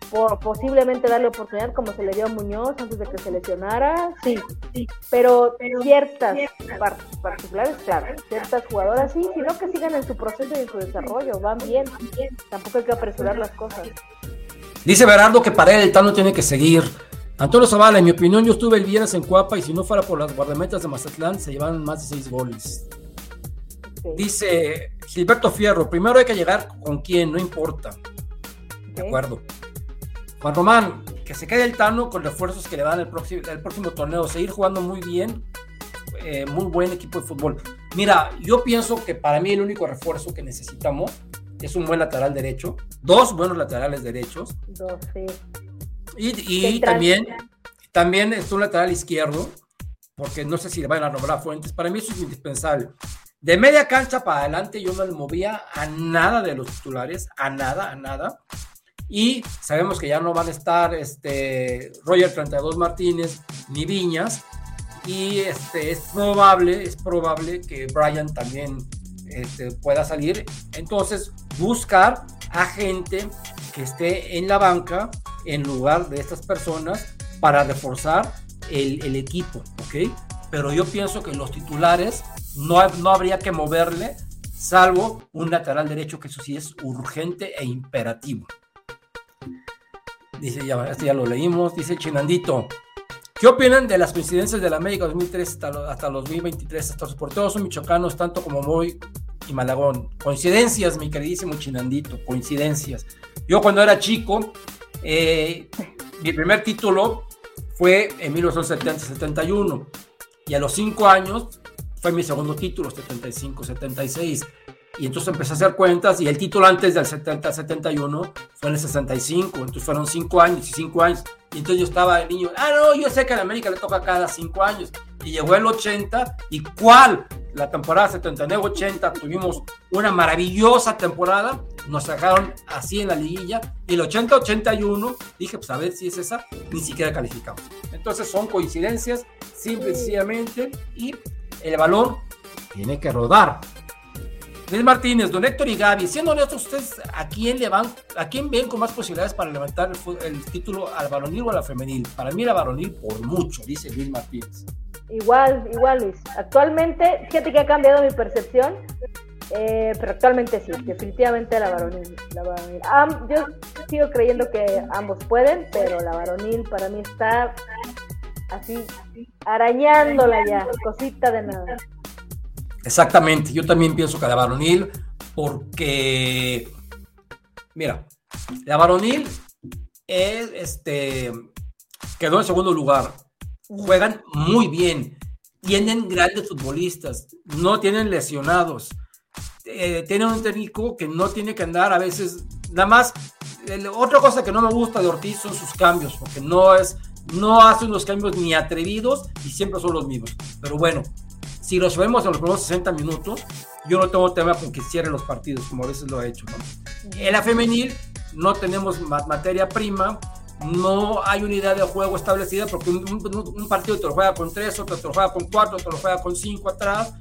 Por, posiblemente darle oportunidad como se le dio a Muñoz antes de que se lesionara, sí, pero ciertas par- particulares, claro, ciertas jugadoras sí, sino que sigan en su proceso y en su desarrollo, van bien, tampoco hay que apresurar las cosas. Dice Berardo que para él el Tano tiene que seguir. Antonio Zavala, en mi opinión, yo estuve el viernes en Cuapa y si no fuera por las guardametas de Mazatlán, se llevaron más de seis goles. Dice Gilberto Fierro, primero hay que llegar con quién, no importa. De acuerdo. Juan Román, que se quede el Tano con refuerzos que le dan el próximo, el próximo torneo, seguir jugando muy bien, eh, muy buen equipo de fútbol. Mira, yo pienso que para mí el único refuerzo que necesitamos es un buen lateral derecho, dos buenos laterales derechos Dos, sí. y, y también, también es un lateral izquierdo, porque no sé si le van a nombrar a Fuentes, para mí eso es indispensable. De media cancha para adelante yo no le movía a nada de los titulares, a nada, a nada. Y sabemos que ya no van a estar este, Roger 32 Martínez ni Viñas. Y este, es probable, es probable que Brian también este, pueda salir. Entonces, buscar a gente que esté en la banca en lugar de estas personas para reforzar el, el equipo, ¿ok? Pero yo pienso que los titulares no, no habría que moverle, salvo un lateral derecho, que eso sí es urgente e imperativo. Dice, ya, este ya lo leímos, dice Chinandito. ¿Qué opinan de las coincidencias de la América 2003 hasta, hasta los 2023? Hasta los porteros son michoacanos, tanto como Moy y Malagón. Coincidencias, mi queridísimo Chinandito, coincidencias. Yo cuando era chico, eh, mi primer título fue en 1970-71 y a los cinco años fue mi segundo título, 75-76. Y entonces empecé a hacer cuentas y el título antes del 70-71 fue en el 65, entonces fueron cinco años y cinco años. Y entonces yo estaba el niño, ah, no, yo sé que la América le toca cada cinco años. Y llegó el 80, ¿y cuál? La temporada 79-80 tuvimos una maravillosa temporada, nos sacaron así en la liguilla. Y el 80-81, dije, pues a ver si es esa, ni siquiera calificamos. Entonces son coincidencias, simple y sencillamente, y el balón tiene que rodar. Luis Martínez, don Héctor y Gaby, siendo honestos, ¿ustedes a quién le van, a quién ven con más posibilidades para levantar el, el título al varonil o a la femenil? Para mí la varonil por mucho, dice Luis Martínez. Igual, igual, Luis. Actualmente, fíjate que ha cambiado mi percepción, eh, pero actualmente sí, definitivamente la varonil. La varonil. Am- yo sigo creyendo que ambos pueden, pero la varonil para mí está así, arañándola ya, cosita de nada. Exactamente, yo también pienso que la varonil, porque, mira, la varonil es, este, quedó en segundo lugar, juegan muy bien, tienen grandes futbolistas, no tienen lesionados, eh, tienen un técnico que no tiene que andar a veces, nada más, el- otra cosa que no me gusta de Ortiz son sus cambios, porque no es, no hace unos cambios ni atrevidos y siempre son los mismos, pero bueno, si los vemos en los primeros 60 minutos, yo no tengo tema con que cierre los partidos, como a veces lo ha hecho. ¿no? En la femenil no tenemos ma- materia prima, no hay unidad de juego establecida, porque un, un- un partido te lo juega con tres, otro te lo juega con cuatro, otro te lo juega con cinco atrás.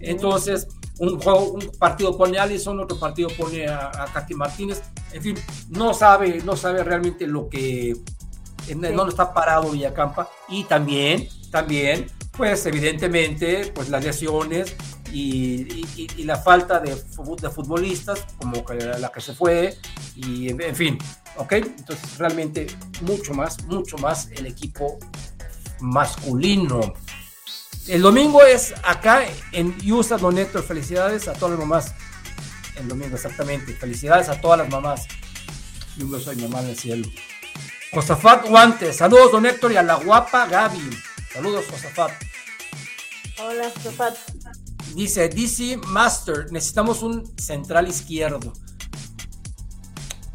Entonces, un, juego, un partido pone a Allison, otro partido pone a, a Katy Martínez. En fin, no sabe, no sabe realmente lo que, en dónde está parado Villacampa. Y también, también, pues evidentemente, pues las lesiones y, y- y- y la falta de, fu- de futbolistas, como que la que se fue, y en, en fin, ¿ok? Entonces realmente mucho más, mucho más el equipo masculino. El domingo es acá en USA Don Héctor. Felicidades a todas las mamás. El domingo, exactamente. Felicidades a todas las mamás. Y un beso a mi mamá en el cielo. Josafat Guantes. Saludos, don Héctor, y a la guapa Gaby. Saludos, Josafat. Hola, Sofat. Dice DC Master, necesitamos un central izquierdo.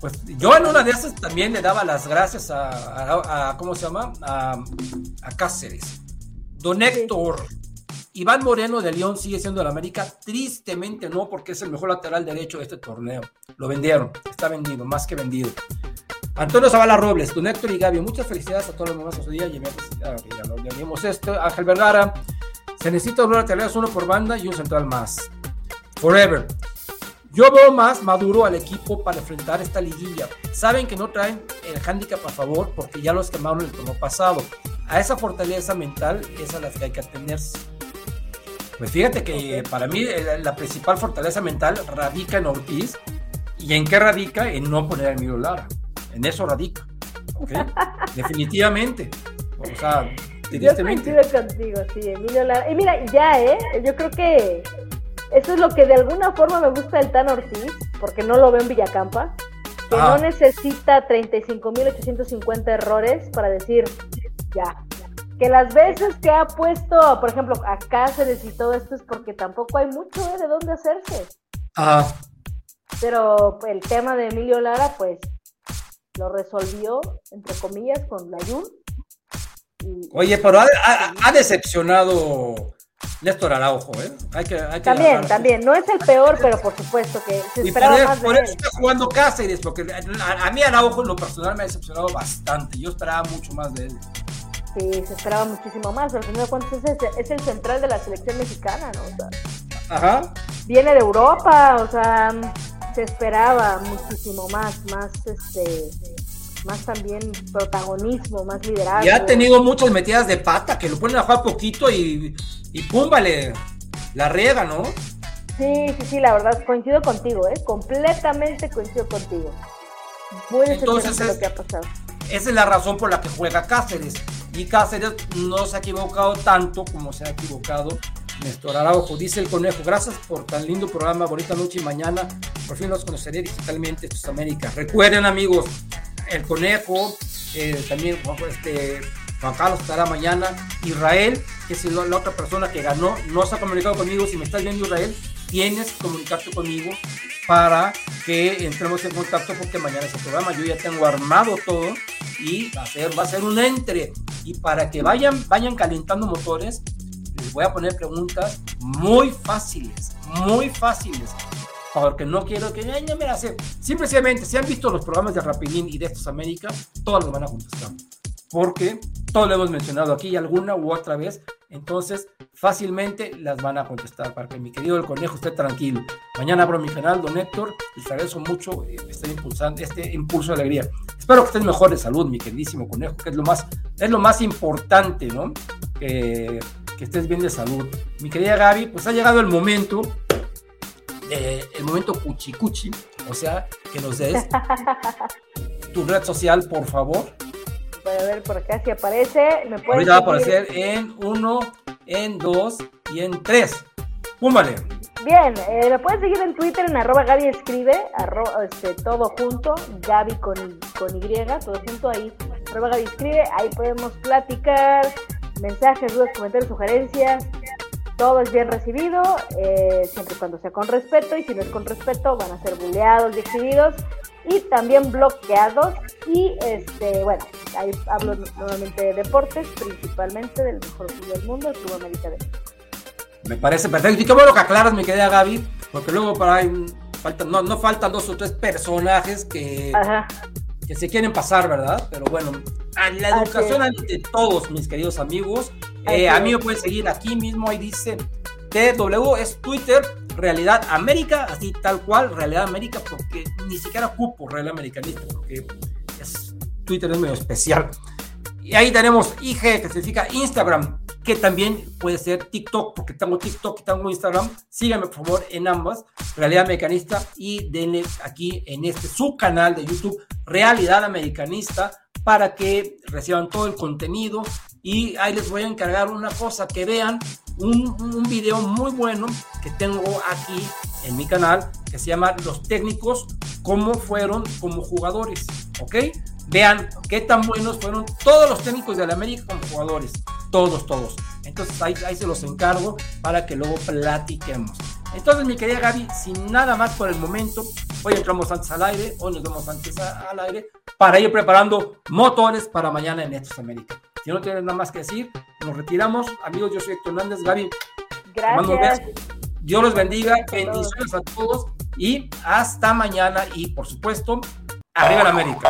Pues yo en una de esas también le daba las gracias a, a- a- ¿cómo se llama? A, a Cáceres. Don Héctor, Iván Moreno de León sigue siendo el América. Tristemente no, porque es el mejor lateral derecho de este torneo. Lo vendieron, está vendido, más que vendido. Antonio Zavala Robles, Don Héctor y Gaby, muchas felicidades a todos los mamás de su día. Esto. Ángel Vergara, se necesita dos laterales, uno por banda y un central más. Forever. Yo veo más maduro al equipo para enfrentar esta liguilla. Saben que no traen el handicap a favor porque ya los quemaron el torneo pasado. A esa fortaleza mental es a la que hay que atenerse. Pues fíjate que para mí eh, la principal fortaleza mental radica en Ortiz. ¿Y en qué radica? En no poner a Emilio Lara. En eso radica. Definitivamente. O sea, Yo tristemente. contigo, sí, Emilio Lara. Y mira, ya, ¿eh? Yo creo que eso es lo que de alguna forma me gusta del Tan Ortiz, porque no lo veo en Villacampa, que Ah. no necesita 35.850 errores para decir ya. Que las veces que ha puesto, por ejemplo, a Cáceres y todo esto es porque tampoco hay mucho ¿eh? de dónde hacerse. Ajá. Pero el tema de Emilio Lara, pues lo resolvió, entre comillas, con la Jun. Y- Oye, pero ha, ha- ha decepcionado Néstor Araujo, ¿eh? Hay que, hay que También, también. No es el peor, pero por supuesto que se Y por, esperaba eso, más de por él. eso está jugando Cáceres, porque a, a mí Araujo en lo personal me ha decepcionado bastante. Yo esperaba mucho más de él. Sí, se esperaba muchísimo más, al final de cuentas es, el- es el central de la selección mexicana, ¿no? O sea, Ajá. viene de Europa, o sea, se esperaba muchísimo más, más este, más también protagonismo, más liderazgo. Y ha tenido muchas metidas de pata que lo ponen a jugar poquito y, y pum, vale, la riega, ¿no? Sí, sí, sí, la verdad, coincido contigo, ¿eh? Completamente coincido contigo. Muy Entonces es- lo que ha pasado. Esa es la razón por la que juega Cáceres. Y Cáceres no se ha equivocado tanto como se ha equivocado Néstor Araujo. Dice el conejo, gracias por tan lindo programa, bonita noche y mañana. Por fin los conoceré digitalmente, esto es América. Recuerden amigos, el conejo, eh, también este, Juan Carlos estará mañana. Israel, que es la la otra persona que ganó, no se ha comunicado conmigo. Si me estás viendo Israel, tienes que comunicarte conmigo para que entremos en contacto porque mañana es el programa. Yo ya tengo armado todo y va a ser, va a ser un entre. Y para que vayan, vayan calentando motores, les voy a poner preguntas muy fáciles, muy fáciles. Porque no quiero que ay, no me las sé. Simplemente, si han visto los programas de Rapidín y de estos América, todos los van a contestar. Porque todos lo hemos mencionado aquí, alguna u otra vez. Entonces, fácilmente las van a contestar para que mi querido el conejo esté tranquilo. Mañana abro mi canal, don Héctor, te agradezco mucho eh, este, impulsando, este impulso de alegría. Espero que estés mejor de salud, mi queridísimo conejo, que es lo más, es lo más importante, ¿no? Que, que estés bien de salud. Mi querida Gaby, pues ha llegado el momento, eh, el momento cuchi cuchi, o sea, que nos des tu red social, por favor. Voy a ver por acá si aparece. Me pueden Ahorita va a aparecer en uno, en dos y en tres. ¡Púmbale! Bien, eh, me pueden seguir en Twitter en arroba Gaby escribe, arro- este, todo junto, Gaby con, con Y, todo junto ahí, arroba Gaby escribe, ahí podemos platicar, mensajes, dudas, comentarios, sugerencias, todo es bien recibido, eh, siempre y cuando sea con respeto, y si no es con respeto van a ser buleados y exhibidos, y también bloqueados, y este, bueno, ahí hablo nuevamente de deportes, principalmente del mejor club del mundo, el Club América de México. Me parece perfecto. Y qué bueno que aclaras, mi querida Gaby, porque luego para ahí faltan, no, no faltan dos o tres personajes que, Ajá. Que se quieren pasar, ¿verdad? Pero bueno, a la Así educación es. ante todos, mis queridos amigos. Eh, a mí me pueden seguir aquí mismo, ahí dice TW, es Twitter, Realidad América, así tal cual, Realidad América, porque ni siquiera cupo Realidad Americanista, porque es, Twitter es medio especial. Y ahí tenemos IG, que significa Instagram, que también puede ser TikTok, porque tengo TikTok y tengo Instagram. Síganme, por favor, en ambas, Realidad Americanista, y denle aquí en este su canal de YouTube, Realidad Americanista, para que reciban todo el contenido. Y ahí les voy a encargar una cosa, que vean un, un video muy bueno que tengo aquí en mi canal, que se llama Los técnicos, cómo fueron como jugadores, ¿ok? Vean qué tan buenos fueron todos los técnicos de la América como jugadores. Todos, todos. Entonces ahí, ahí se los encargo para que luego platiquemos. Entonces, mi querida Gaby, sin nada más por el momento, hoy entramos antes al aire, hoy nos vemos antes a- al aire, para ir preparando motores para mañana en Estos América. Si no tienes nada más que decir, nos retiramos. Amigos, yo soy Héctor Hernández. Gaby, te mando un Gracias. beso. Dios los bendiga, bendiciones a todos y hasta mañana. Y por supuesto, arriba la América.